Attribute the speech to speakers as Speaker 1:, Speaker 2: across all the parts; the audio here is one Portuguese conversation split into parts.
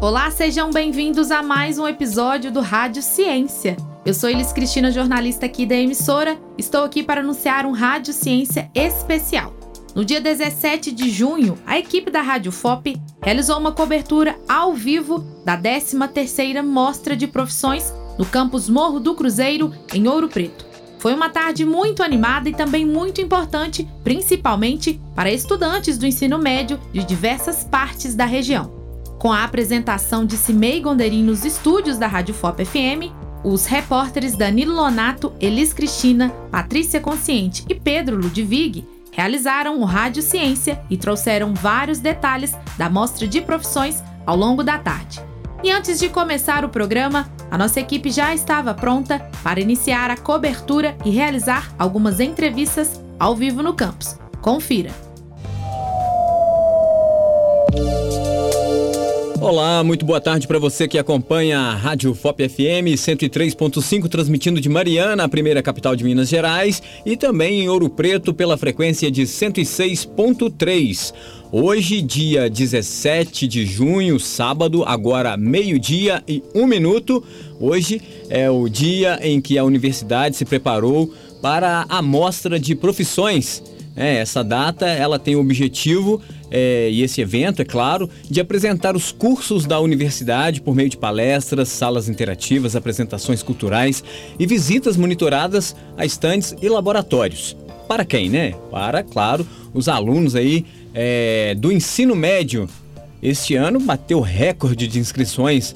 Speaker 1: Olá, sejam bem-vindos a mais um episódio do Rádio Ciência. Eu sou Elis Cristina, jornalista aqui da emissora. Estou aqui para anunciar um Rádio Ciência especial. No dia 17 de junho, a equipe da Rádio FOP realizou uma cobertura ao vivo da 13ª Mostra de Profissões no campus Morro do Cruzeiro, em Ouro Preto. Foi uma tarde muito animada e também muito importante, principalmente para estudantes do ensino médio de diversas partes da região. Com a apresentação de Cimei Gonderim nos estúdios da Rádio FOP FM, os repórteres Danilo Lonato, Elis Cristina, Patrícia Consciente e Pedro Ludwig realizaram o Rádio Ciência e trouxeram vários detalhes da mostra de profissões ao longo da tarde. E antes de começar o programa, a nossa equipe já estava pronta para iniciar a cobertura e realizar algumas entrevistas ao vivo no campus. Confira!
Speaker 2: Olá, muito boa tarde para você que acompanha a Rádio FOP FM 103.5, transmitindo de Mariana, a primeira capital de Minas Gerais, e também em Ouro Preto pela frequência de 106.3. Hoje, dia 17 de junho, sábado, agora meio-dia e um minuto. Hoje é o dia em que a universidade se preparou para a mostra de profissões. É, essa data ela tem o objetivo é, e esse evento, é claro, de apresentar os cursos da universidade por meio de palestras, salas interativas, apresentações culturais e visitas monitoradas a estandes e laboratórios. Para quem, né? Para, claro, os alunos aí é, do ensino médio. Este ano bateu recorde de inscrições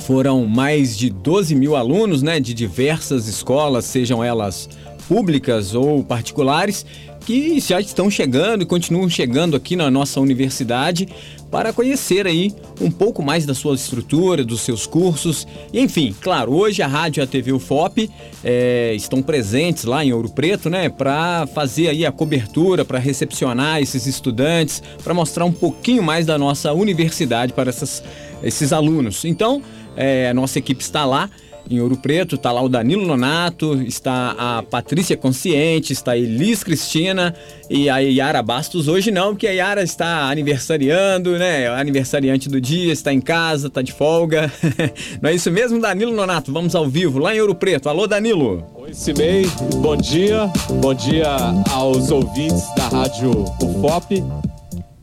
Speaker 2: foram mais de 12 mil alunos né, de diversas escolas, sejam elas públicas ou particulares, que já estão chegando e continuam chegando aqui na nossa universidade para conhecer aí um pouco mais da sua estrutura, dos seus cursos. E, enfim, claro, hoje a rádio e a TV UFOP é, estão presentes lá em Ouro Preto, né, para fazer aí a cobertura, para recepcionar esses estudantes, para mostrar um pouquinho mais da nossa universidade para essas, esses alunos. Então, é, a nossa equipe está lá em Ouro Preto, está lá o Danilo Nonato, está a Patrícia Consciente, está a Elis Cristina e a Yara Bastos. Hoje não, porque a Yara está aniversariando, né? Aniversariante do dia, está em casa, está de folga. não é isso mesmo, Danilo Nonato? Vamos ao vivo, lá em Ouro Preto. Alô, Danilo.
Speaker 3: Oi, Cimei. Bom dia. Bom dia aos ouvintes da Rádio UFOP.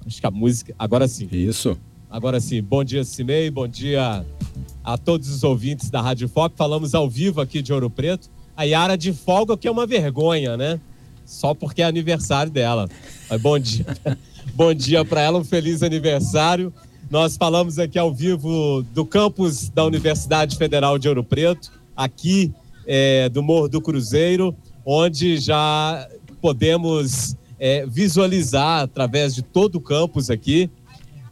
Speaker 3: Acho que a música... Agora sim.
Speaker 2: Isso.
Speaker 3: Agora sim. Bom dia, Cimei. Bom dia a todos os ouvintes da Rádio FOP. Falamos ao vivo aqui de Ouro Preto. A Yara de folga, que é uma vergonha, né? Só porque é aniversário dela. Mas bom dia. bom dia para ela, um feliz aniversário. Nós falamos aqui ao vivo do campus da Universidade Federal de Ouro Preto, aqui é, do Morro do Cruzeiro, onde já podemos é, visualizar através de todo o campus aqui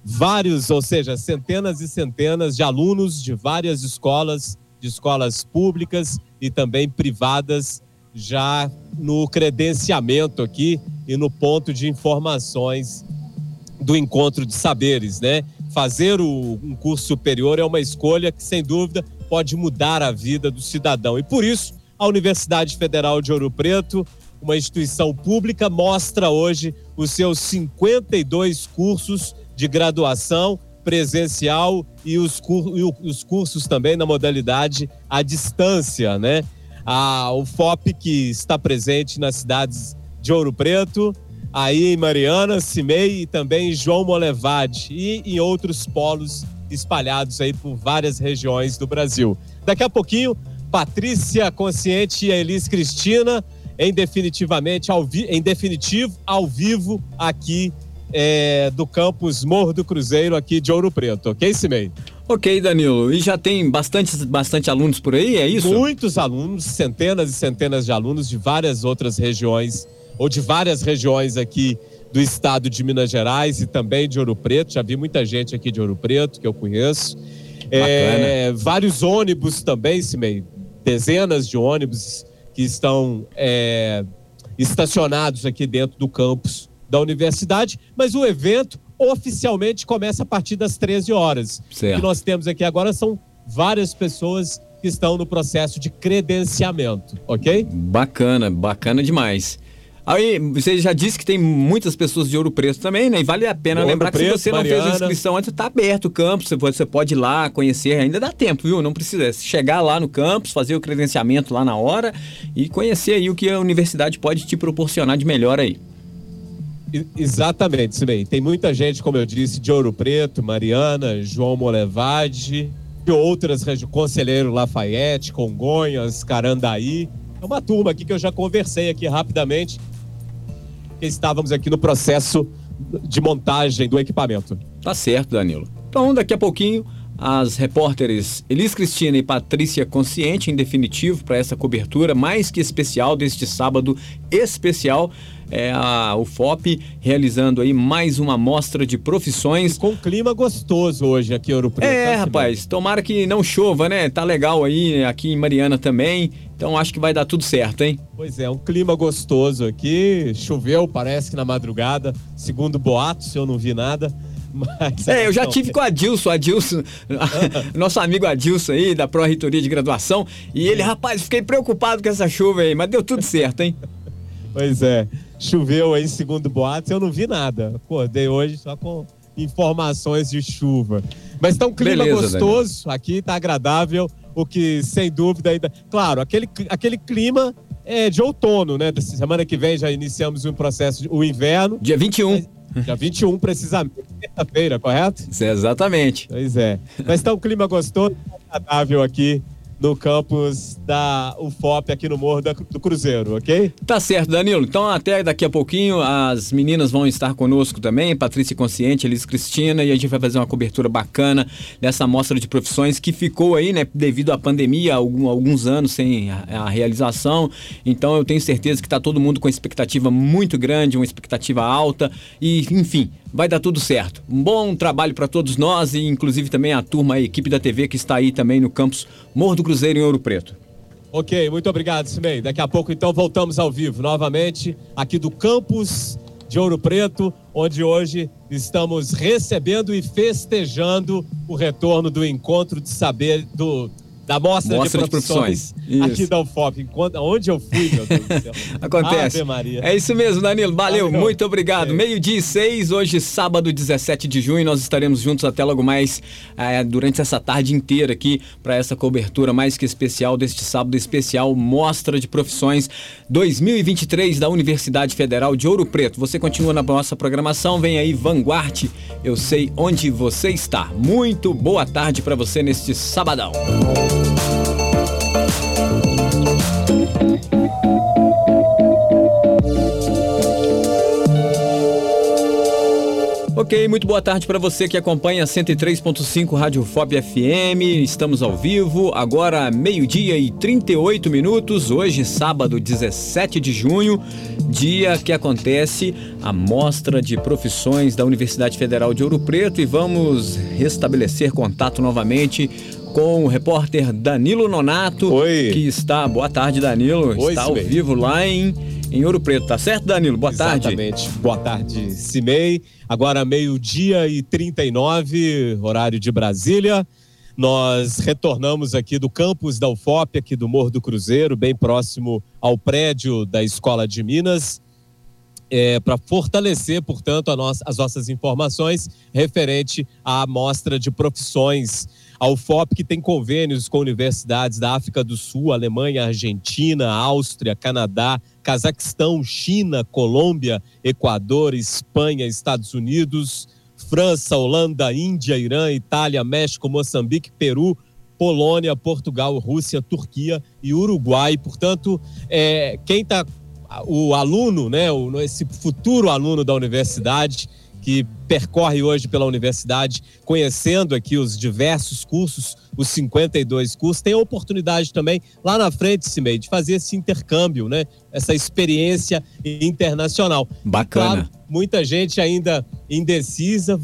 Speaker 3: vários, ou seja, centenas e centenas de alunos de várias escolas, de escolas públicas e também privadas, já no credenciamento aqui e no ponto de informações do encontro de saberes, né? Fazer o, um curso superior é uma escolha que, sem dúvida, pode mudar a vida do cidadão. E por isso, a Universidade Federal de Ouro Preto, uma instituição pública, mostra hoje os seus 52 cursos de graduação presencial e os, e os cursos também na modalidade à distância, né? A, o FOP que está presente nas cidades de Ouro Preto, aí em Mariana, Cimei e também João Molevade e em outros polos espalhados aí por várias regiões do Brasil. Daqui a pouquinho, Patrícia Consciente e a Elis Cristina, em definitivamente ao em definitivo ao vivo aqui é, do campus Morro do Cruzeiro aqui de Ouro Preto, ok, Cimei?
Speaker 2: Ok, Danilo. E já tem bastante, bastante alunos por aí, é isso?
Speaker 3: Muitos alunos, centenas e centenas de alunos de várias outras regiões, ou de várias regiões aqui do estado de Minas Gerais e também de Ouro Preto. Já vi muita gente aqui de Ouro Preto que eu conheço. É, vários ônibus também, Cimei. Dezenas de ônibus que estão é, estacionados aqui dentro do campus da universidade, mas o evento oficialmente começa a partir das 13 horas.
Speaker 2: Certo.
Speaker 3: O que nós temos aqui agora são várias pessoas que estão no processo de credenciamento, ok?
Speaker 2: Bacana, bacana demais. Aí, você já disse que tem muitas pessoas de Ouro Preto também, né? E vale a pena
Speaker 3: Ouro
Speaker 2: lembrar
Speaker 3: Preto,
Speaker 2: que se você não
Speaker 3: Mariana.
Speaker 2: fez a inscrição antes, tá aberto o campus, você pode, ir lá conhecer, ainda dá tempo, viu? Não precisa chegar lá no campus, fazer o credenciamento lá na hora e conhecer aí o que a universidade pode te proporcionar de melhor aí.
Speaker 3: Exatamente, Simei. Tem muita gente, como eu disse, de Ouro Preto, Mariana, João Molevade, de outras regiões, Conselheiro Lafayette, Congonhas, Carandaí. É uma turma aqui que eu já conversei aqui rapidamente, que estávamos aqui no processo de montagem do equipamento.
Speaker 2: Tá certo, Danilo. Então, daqui a pouquinho, as repórteres Elis Cristina e Patrícia Consciente, em definitivo, para essa cobertura mais que especial deste sábado especial, é a UFOP realizando aí mais uma mostra de profissões.
Speaker 3: Com um clima gostoso hoje aqui em Ouro Preto. tá,
Speaker 2: É,
Speaker 3: Simei?
Speaker 2: rapaz, tomara que não chova, né? Tá legal aí, aqui em Mariana também. Então acho que vai dar tudo certo, hein?
Speaker 3: Pois é, um clima gostoso aqui. Choveu, parece que na madrugada. Segundo boatos, eu não vi nada. Mas,
Speaker 2: É, eu já
Speaker 3: então,
Speaker 2: tive com o Adilson, Adilson, nosso amigo Adilson aí, da Pró-Reitoria de Graduação, e ele, rapaz, fiquei preocupado com essa chuva aí, mas deu tudo certo, hein?
Speaker 3: Pois é, choveu aí, segundo boatos, eu não vi nada. Acordei hoje só com informações de chuva. Mas tá um clima
Speaker 2: Beleza,
Speaker 3: gostoso, aqui tá agradável, o que sem dúvida ainda. Claro, aquele, aquele clima é de outono, né? Semana que vem já iniciamos um processo, de, o inverno,
Speaker 2: Dia 21.
Speaker 3: dia 21 precisamente, terça-feira, correto?
Speaker 2: Isso é exatamente.
Speaker 3: Pois é. Mas tá um clima gostoso, agradável aqui no campus da UFOP, aqui no Morro do Cruzeiro, ok?
Speaker 2: Tá certo, Danilo. Então, até daqui a pouquinho, as meninas vão estar conosco também, Patrícia Consciente, Elis Cristina, e a gente vai fazer uma cobertura bacana dessa mostra de profissões que ficou aí, né, devido à pandemia, alguns anos sem a, a realização. Então, eu tenho certeza que tá todo mundo com expectativa muito grande, uma expectativa alta, e, enfim, vai dar tudo certo. Um bom trabalho para todos nós e, inclusive, também a turma, a equipe da TV que está aí também no campus Morro do Cruzeiro, em Ouro Preto.
Speaker 3: Ok, muito obrigado, Simei. Daqui a pouco, então, voltamos ao vivo novamente, aqui do campus de Ouro Preto, onde hoje estamos recebendo e festejando o retorno do encontro de saber do. Da mostra,
Speaker 2: Mostra
Speaker 3: de
Speaker 2: de
Speaker 3: profissões,
Speaker 2: profissões.
Speaker 3: aqui da UFOP. Enquanto, onde eu fui, meu Deus do céu.
Speaker 2: Acontece. É isso mesmo, Danilo. Valeu,
Speaker 3: Valeu.
Speaker 2: muito obrigado.
Speaker 3: É.
Speaker 2: Meio-dia e seis, hoje, sábado, 17 de junho. Nós estaremos juntos até logo mais eh, durante essa tarde inteira aqui para essa cobertura mais que especial deste sábado especial Mostra de Profissões 2023 da Universidade Federal de Ouro Preto. Você continua na nossa programação, vem aí Vanguard. Eu sei onde você está. Muito boa tarde para você neste sabadão. Ok, muito boa tarde para você que acompanha 103.5 Rádio FOB FM. Estamos ao vivo, agora meio-dia e 38 minutos. Hoje, sábado 17 de junho, dia que acontece a Mostra de Profissões da Universidade Federal de Ouro Preto. E vamos restabelecer contato novamente com o repórter Danilo Nonato,
Speaker 3: Oi.
Speaker 2: que está. Boa tarde, Danilo.
Speaker 3: Oi,
Speaker 2: está ao
Speaker 3: Silvei.
Speaker 2: vivo lá em, em Ouro Preto, tá certo, Danilo? Boa tarde.
Speaker 3: Exatamente. Boa tarde, Cimei. Agora meio-dia e 39, horário de Brasília. Nós retornamos aqui do campus da UFOP, aqui do Morro do Cruzeiro, bem próximo ao prédio da Escola de Minas, é, para fortalecer, portanto, nossa- as nossas informações referente à mostra de profissões. A UFOP, que tem convênios com universidades da África do Sul, Alemanha, Argentina, Áustria, Canadá, Cazaquistão, China, Colômbia, Equador, Espanha, Estados Unidos, França, Holanda, Índia, Irã, Itália, México, Moçambique, Peru, Polônia, Portugal, Rússia, Turquia e Uruguai. Portanto, é, quem está o aluno, né, o, esse futuro aluno da universidade que percorre hoje pela universidade, conhecendo aqui os diversos cursos, os 52 cursos, tem a oportunidade também lá na frente, Cimei, de fazer esse intercâmbio, né, essa experiência internacional.
Speaker 2: Bacana.
Speaker 3: Claro, muita gente ainda indecisa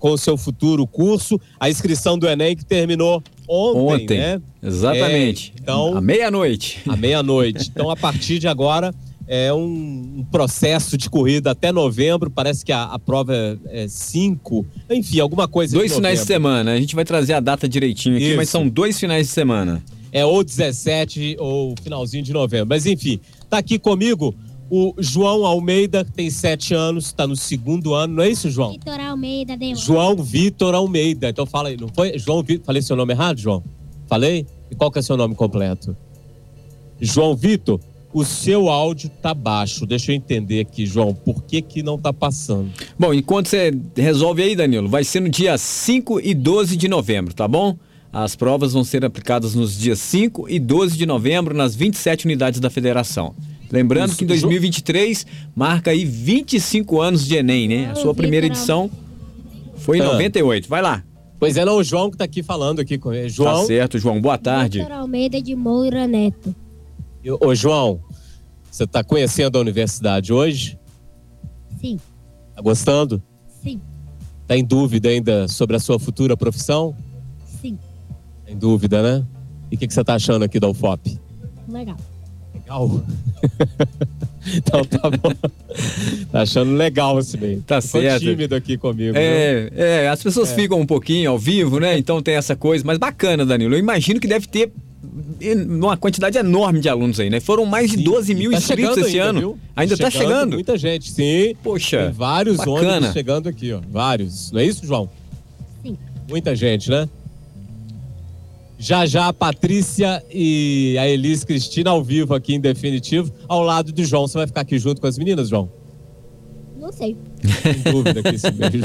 Speaker 3: com o seu futuro curso. A inscrição do Enem que terminou ontem,
Speaker 2: Ontem.
Speaker 3: né?
Speaker 2: Exatamente.
Speaker 3: É, então-
Speaker 2: À meia-noite.
Speaker 3: À meia-noite. Então, a partir de agora, é um, um processo de corrida até novembro. Parece que a, a prova é 5. Enfim, alguma coisa
Speaker 2: Dois
Speaker 3: de
Speaker 2: finais de semana. A gente vai trazer a data direitinho aqui,
Speaker 3: Isso.
Speaker 2: mas são dois finais de semana.
Speaker 3: É ou 17 ou finalzinho de novembro. Mas enfim, tá aqui comigo O João Almeida tem sete anos, está no segundo ano, não é isso, João?
Speaker 4: Vitor Almeida de
Speaker 3: João Vitor Almeida. Então fala aí, não foi? João Vitor. Falei seu nome errado, João? Falei? E qual que é seu nome completo? João Vitor, o seu áudio tá baixo. Deixa eu entender aqui, João, por que que não tá passando?
Speaker 2: Bom, enquanto você resolve aí, Danilo, vai ser no dia 5 e 12 de novembro, tá bom? As provas vão ser aplicadas nos dias 5 e 12 de novembro nas 27 unidades da federação. Lembrando
Speaker 3: Isso,
Speaker 2: que em 2023 marca aí 25 anos de Enem, né? A sua primeira edição foi em
Speaker 3: Ah.
Speaker 2: 98. Vai lá.
Speaker 3: Pois é, não, o João que tá aqui falando aqui com ele. João.
Speaker 2: Tá certo, João. Boa tarde.
Speaker 4: Almeida de Moura Neto.
Speaker 3: Eu- Ô, João, você tá conhecendo a universidade hoje?
Speaker 4: Sim,
Speaker 3: Tá gostando?
Speaker 4: sim,
Speaker 3: Tá em dúvida ainda sobre a sua futura profissão?
Speaker 4: sim.
Speaker 3: Tá em dúvida, né? E o que, que você tá achando aqui da UFOP?
Speaker 4: Legal.
Speaker 3: Legal. então tá bom. Tá achando legal esse meio.
Speaker 2: Tá
Speaker 3: Ficou
Speaker 2: certo.
Speaker 3: tímido aqui comigo. viu?
Speaker 2: É, é, as pessoas ficam um pouquinho ao vivo, né? Então tem essa coisa, mas bacana, Danilo. Eu imagino que deve ter uma quantidade enorme de alunos aí, né? Foram mais de
Speaker 3: Sim,
Speaker 2: 12 mil
Speaker 3: tá
Speaker 2: inscritos
Speaker 3: chegando
Speaker 2: esse
Speaker 3: ainda,
Speaker 2: ano.
Speaker 3: viu?
Speaker 2: Ainda tá chegando?
Speaker 3: Muita gente, sim.
Speaker 2: Poxa,
Speaker 3: Tem vários
Speaker 2: bacana.
Speaker 3: ônibus chegando aqui, ó. Vários. Não é isso, João?
Speaker 4: Sim.
Speaker 3: Muita gente, né? Já já a Patrícia e a Elis Cristina ao vivo aqui em definitivo, ao lado do João. Você vai ficar aqui junto com as meninas, João?
Speaker 4: Não sei.
Speaker 3: Tem dúvida aqui esse beijo.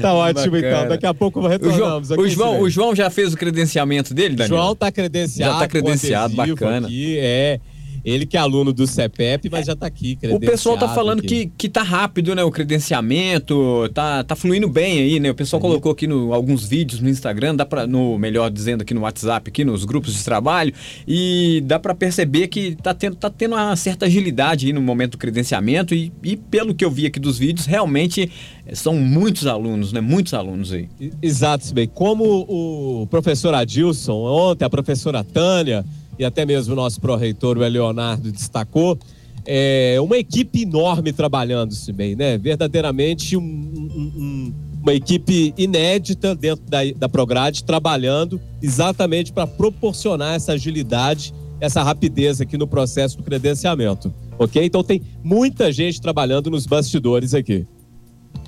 Speaker 3: tá ótimo,
Speaker 2: Bacana.
Speaker 3: então. Daqui a pouco
Speaker 2: o João,
Speaker 3: retornamos aqui.
Speaker 2: o, João, o João já fez o credenciamento dele, Danilo?
Speaker 3: João tá credenciado.
Speaker 2: Já tá credenciado, bacana.
Speaker 3: Aqui, é. Ele que é aluno do CEPEP, mas já tá aqui
Speaker 2: O pessoal tá falando
Speaker 3: aqui.
Speaker 2: que, que tá rápido, né? O credenciamento, tá, tá fluindo bem aí, né? O pessoal colocou aqui no, alguns vídeos no Instagram, dá pra, no melhor dizendo aqui no WhatsApp, aqui nos grupos de trabalho, e dá pra perceber que tá tendo, tá tendo uma certa agilidade aí no momento do credenciamento, e, e pelo que eu vi aqui dos vídeos, realmente eh, são muitos alunos, né? Muitos alunos aí.
Speaker 3: Exato, bem. Como o professor Adilson, ontem a professora Tânia e até mesmo o nosso pró-reitor, o Leonardo, destacou, é uma equipe enorme trabalhando, bem, né? Verdadeiramente um- um- um- uma equipe inédita dentro da, da Prograde, trabalhando exatamente para proporcionar essa agilidade, essa rapidez aqui no processo do credenciamento, ok? Então tem muita gente trabalhando nos bastidores aqui.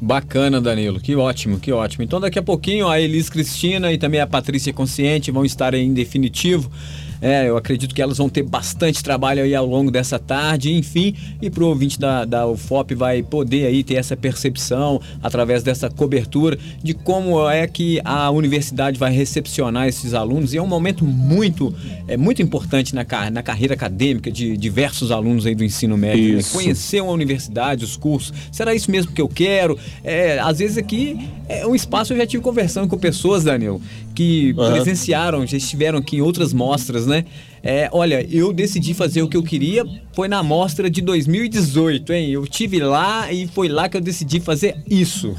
Speaker 2: Bacana, Danilo. Que ótimo, que ótimo. Então, daqui a pouquinho, a Elis Cristina e também a Patrícia Consciente vão estar em definitivo. É, eu acredito que elas vão ter bastante trabalho aí ao longo dessa tarde, enfim, e pro ouvinte da, da UFOP vai poder aí ter essa percepção através dessa cobertura de como é que a universidade vai recepcionar esses alunos e é um momento muito, é muito importante na, na carreira acadêmica de diversos alunos aí do ensino médio, né? Conhecer uma universidade, os cursos, será isso mesmo que eu quero? É, às vezes aqui é um espaço, eu já tive conversando com pessoas, Daniel, que
Speaker 3: Aham.
Speaker 2: presenciaram, já estiveram aqui em outras mostras, né? É, olha, eu decidi fazer o que eu queria, foi na mostra de 2018, hein? Eu tive lá e foi lá que eu decidi fazer isso.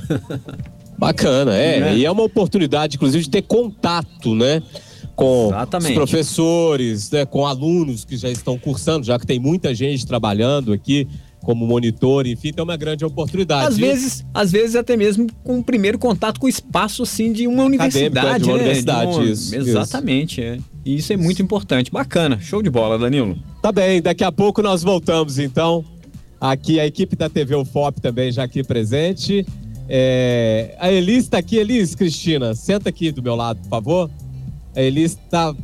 Speaker 3: Bacana, é.
Speaker 2: Né?
Speaker 3: E é uma oportunidade, inclusive, de ter contato, né? Com
Speaker 2: Exatamente.
Speaker 3: os professores, né? com alunos que já estão cursando, já que tem muita gente trabalhando aqui como monitor, enfim, então é uma grande oportunidade.
Speaker 2: Às vezes, às vezes até mesmo com o primeiro contato com o espaço assim de uma universidade,
Speaker 3: de uma
Speaker 2: né?
Speaker 3: universidade,
Speaker 2: De uma-
Speaker 3: isso,
Speaker 2: Exatamente, é. E isso é muito importante. Bacana, show de bola, Danilo.
Speaker 3: Tá bem, daqui a pouco nós voltamos, então. Aqui a equipe da TV UFOP também já aqui presente. É, A Elis está aqui. Elis, Cristina, senta aqui do meu lado, por favor. A Elis está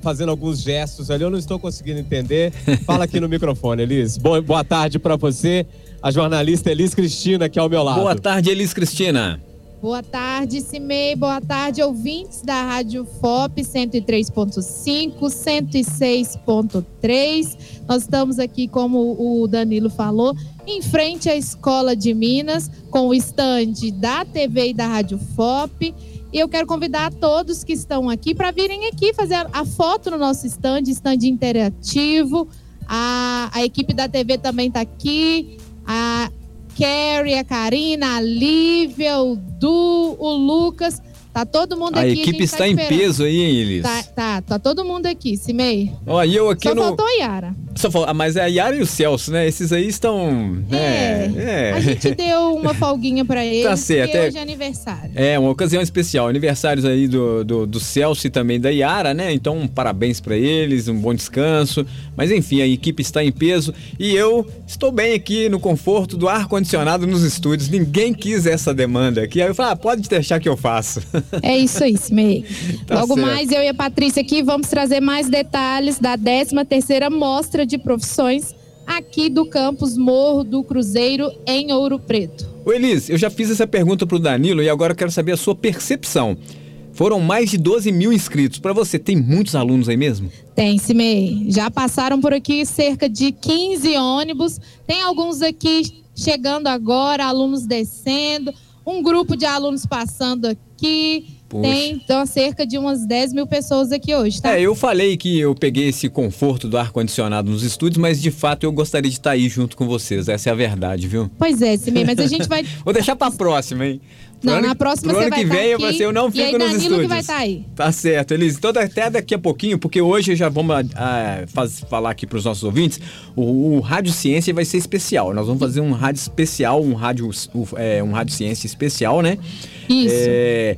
Speaker 3: fazendo alguns gestos ali, eu não estou conseguindo entender. Fala aqui no microfone, Elis. Boa, boa tarde para você, a jornalista Elis Cristina, aqui ao meu lado.
Speaker 2: Boa tarde, Elis Cristina.
Speaker 5: Boa tarde, Cimei. Boa tarde, ouvintes da Rádio FOP 103.5, 106.3. Nós estamos aqui, como o Danilo falou, em frente à Escola de Minas, com o stand da TV e da Rádio FOP. E eu quero convidar a todos que estão aqui para virem aqui fazer a- foto no nosso stand, stand interativo. A, a equipe da TV também está aqui. A Carrie, a Karina, a Lívia, o Du, o Lucas. Tá todo mundo
Speaker 2: A
Speaker 5: aqui.
Speaker 2: equipe
Speaker 5: gente
Speaker 2: está
Speaker 5: tá
Speaker 2: em
Speaker 5: esperando.
Speaker 2: peso aí, hein, Elis?
Speaker 5: Tá, tá, tá todo mundo aqui, Cimei.
Speaker 2: Ó, e eu aqui
Speaker 5: Só
Speaker 2: no.
Speaker 5: faltou a Yara.
Speaker 2: Só falou, ah, mas é a Yara e o Celso, né? Esses aí estão.
Speaker 1: É.
Speaker 2: É.
Speaker 1: A gente deu uma folguinha pra eles.
Speaker 2: Tá certo,
Speaker 1: porque
Speaker 2: é-
Speaker 1: hoje é aniversário.
Speaker 2: É, uma ocasião especial. Aniversários aí do, do, do Celso e também da Yara, né? Então, parabéns pra eles, um bom descanso. Mas enfim, a equipe está em peso e eu estou bem aqui no conforto do ar-condicionado nos estúdios. Ninguém quis essa demanda aqui. Aí eu falei, ah, pode deixar que eu faço.
Speaker 1: É isso aí, Simei.
Speaker 2: Tá
Speaker 1: Logo
Speaker 2: certo.
Speaker 1: mais, eu e a Patrícia aqui vamos trazer mais detalhes da 13ª Mostra de Profissões aqui do campus Morro do Cruzeiro, em Ouro Preto.
Speaker 2: Ô Elis, eu já fiz essa pergunta pro Danilo e agora eu quero saber a sua percepção. Foram mais de 12 mil inscritos. Pra você, tem muitos alunos aí mesmo?
Speaker 1: Tem, Simei. Já passaram por aqui cerca de 15 ônibus. Tem alguns aqui chegando agora, alunos descendo. Um grupo de alunos passando aqui.
Speaker 2: कि Poxa.
Speaker 1: Tem então, cerca de umas 10 mil pessoas aqui hoje, tá?
Speaker 2: É, eu falei que eu peguei esse conforto do ar-condicionado nos estúdios, mas de fato eu gostaria de estar aí junto com vocês. Essa é a verdade, viu?
Speaker 1: Pois é, Simei, mas a gente vai.
Speaker 2: Vou deixar pra próxima, hein? Pro
Speaker 1: Não,
Speaker 2: ano-
Speaker 1: na próxima
Speaker 2: pro
Speaker 1: você
Speaker 2: ano
Speaker 1: vai
Speaker 2: que
Speaker 1: tá
Speaker 2: vem eu
Speaker 1: aqui,
Speaker 2: ser, eu não
Speaker 1: e
Speaker 2: fico
Speaker 1: aí
Speaker 2: nos
Speaker 1: Danilo
Speaker 2: estúdios.
Speaker 1: que vai tá aí.
Speaker 2: Tá certo, Elis. Então até daqui a pouquinho, porque hoje já vamos ah, faz- falar aqui pros nossos ouvintes, o, o Rádio Ciência vai ser especial. Nós vamos fazer um rádio especial, um rádio, o- é, um rádio ciência especial, né?
Speaker 1: Isso.
Speaker 2: É,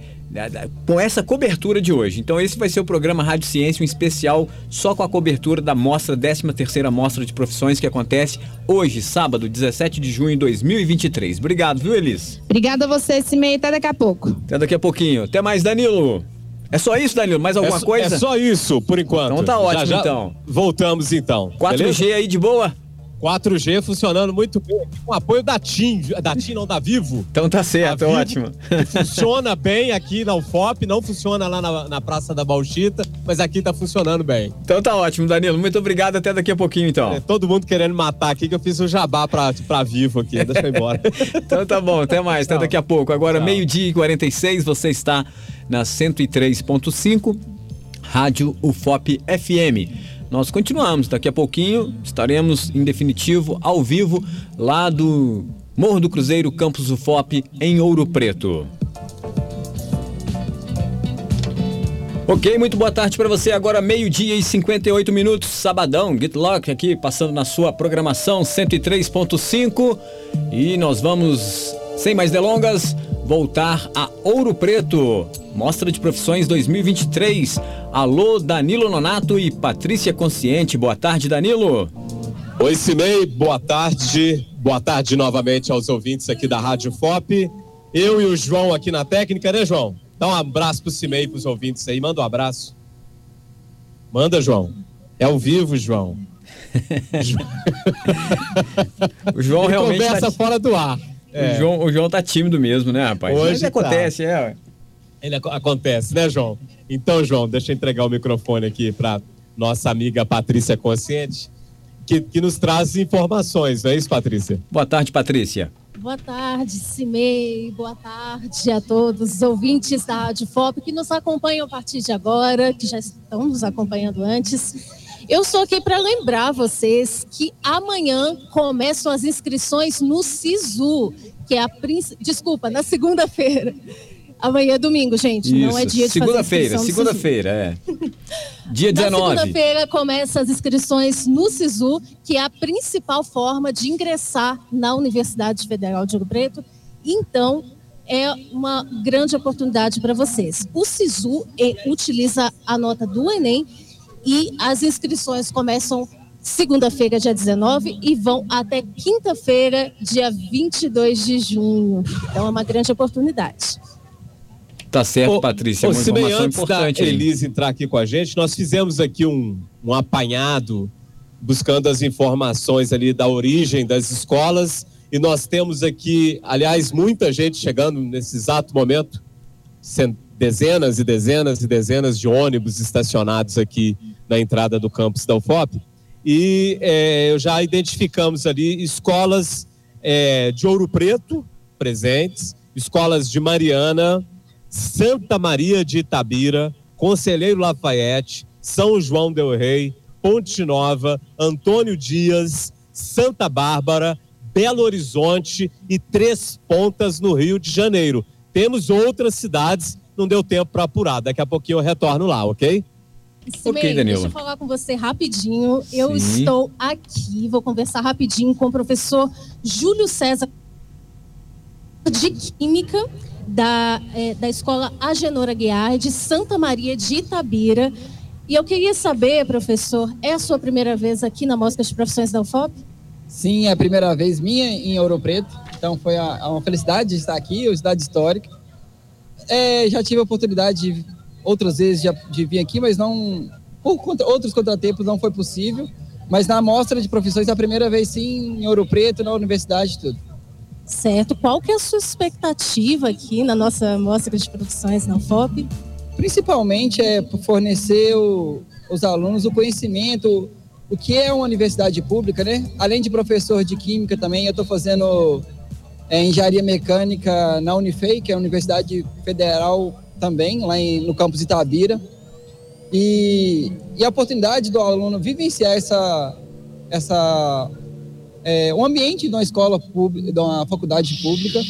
Speaker 2: com essa cobertura de hoje. Então esse vai ser o programa Rádio Ciência, um especial só com a cobertura da mostra, 13ª Mostra de Profissões que acontece hoje, sábado, 17 de junho de 2023. Obrigado, viu, Elis?
Speaker 1: Obrigada a você, Simei. Até daqui a pouco.
Speaker 2: Até daqui a pouquinho. Até mais, Danilo. É só isso, Danilo? Mais alguma
Speaker 3: é, só-
Speaker 2: coisa?
Speaker 3: É só isso, por enquanto.
Speaker 2: Então tá ótimo, então.
Speaker 3: Voltamos então.
Speaker 2: 4G
Speaker 3: beleza?
Speaker 2: aí de boa?
Speaker 3: 4G funcionando muito bem, com apoio da TIM, da TIM não, da Vivo.
Speaker 2: Então tá certo,
Speaker 3: Vivo
Speaker 2: ótimo.
Speaker 3: Funciona bem aqui na UFOP, não funciona lá na, na Praça da Bauxita, mas aqui tá funcionando bem.
Speaker 2: Então tá ótimo, Danilo. Muito obrigado. Até daqui a pouquinho,
Speaker 3: É,
Speaker 2: então.
Speaker 3: todo mundo querendo matar aqui, que eu fiz um jabá pra, pra Vivo aqui, deixa eu ir embora.
Speaker 2: Então tá bom, até mais, até daqui a pouco. Agora, meio-dia e 46, você está na 103.5, Rádio UFOP FM. Nós continuamos, daqui a pouquinho estaremos em definitivo ao vivo lá do Morro do Cruzeiro, Campus UFOP, em Ouro Preto. Ok, muito boa tarde para você. Agora meio-dia e 58 minutos, sabadão. Get Lock aqui passando na sua programação 103.5 e nós vamos, sem mais delongas, voltar a Ouro Preto. Mostra de Profissões 2023. Alô, Danilo Nonato e Patrícia Consciente. Boa tarde, Danilo.
Speaker 3: Oi, Cimei, boa tarde. Boa tarde novamente aos ouvintes aqui da Rádio FOP. Eu e o João aqui na técnica, né, João? Dá um abraço pro Cimei e pros ouvintes aí. Manda um abraço. Manda, João. É ao vivo, João.
Speaker 2: O João realmente
Speaker 3: conversa
Speaker 2: tá,
Speaker 3: fora do ar. É,
Speaker 2: o, João, o João tá tímido mesmo, né, rapaz?
Speaker 3: Hoje
Speaker 2: Mas
Speaker 3: tá.
Speaker 2: acontece, é. ué.
Speaker 3: ele ac- acontece, né, João? Então, João, deixa eu entregar o microfone aqui para nossa amiga Patrícia Consciente, que, que nos traz informações, não é isso, Patrícia?
Speaker 2: Boa tarde, Patrícia.
Speaker 6: Boa tarde, Cimei. Boa tarde a todos os ouvintes da Rádio FOP que nos acompanham a partir de agora, que já estão nos acompanhando antes. Eu estou aqui para lembrar vocês que amanhã começam as inscrições no SISU, que é a princi... desculpa, na segunda-feira. Amanhã é domingo, gente, não é
Speaker 2: Isso.
Speaker 6: dia de
Speaker 2: Segunda-feira, segunda-feira, é. Dia
Speaker 6: Na
Speaker 2: 19.
Speaker 6: segunda-feira começam as inscrições no SISU, que é a principal forma de ingressar na Universidade Federal de Ouro Preto. Então, é uma grande oportunidade para vocês. O SISU utiliza a nota do Enem e as inscrições começam segunda-feira, dia 19, e vão até quinta-feira, dia 22 de junho. Então, é uma grande oportunidade.
Speaker 2: Tá certo,
Speaker 3: Ô,
Speaker 2: Patrícia.
Speaker 3: ô,
Speaker 2: uma
Speaker 3: Cimei,
Speaker 2: informação
Speaker 3: antes
Speaker 2: importante
Speaker 3: da. Elise entrar aqui com a gente, nós fizemos aqui um, um apanhado, buscando as informações ali da origem das escolas, e nós temos aqui, aliás, muita gente chegando nesse exato momento, cent- dezenas e dezenas e dezenas de ônibus estacionados aqui na entrada do campus da UFOP, e é, já identificamos ali escolas é, de Ouro Preto presentes, escolas de Mariana, Santa Maria de Itabira, Conselheiro Lafayette, São João del Rei, Ponte Nova, Antônio Dias, Santa Bárbara, Belo Horizonte e Três Pontas no Rio de Janeiro. Temos outras cidades, não deu tempo para apurar. Daqui a pouquinho eu retorno lá, ok?
Speaker 6: Simei,
Speaker 2: Ok, Danilo.
Speaker 6: Deixa eu falar com você rapidinho. Eu
Speaker 2: Sim.
Speaker 6: estou aqui, vou conversar rapidinho com o professor Júlio César de Química da, eh, da Escola Agenor Aguiar de Santa Maria de Itabira. E eu queria saber, professor, é a sua primeira vez aqui na Mostra de Profissões da UFOP?
Speaker 7: Sim, é a primeira vez minha em Ouro Preto, então foi a- uma felicidade de estar aqui, uma cidade histórica. É, já tive a oportunidade de, outras vezes de, de vir aqui, mas não por contra- outros contratempos não foi possível. Mas na mostra de profissões é a primeira vez sim em Ouro Preto, na universidade tudo.
Speaker 6: Certo. Qual que é a sua expectativa aqui na nossa Mostra de Profissões na UFOP?
Speaker 7: Principalmente é fornecer o- os alunos o conhecimento, o que é uma universidade pública, né? Além de professor de química também, eu estou fazendo é, engenharia mecânica na Unifei, que é a Universidade Federal também, lá em- no campus Itabira. E, e a oportunidade do aluno vivenciar essa, essa é, um ambiente de uma escola pública, de uma faculdade pública,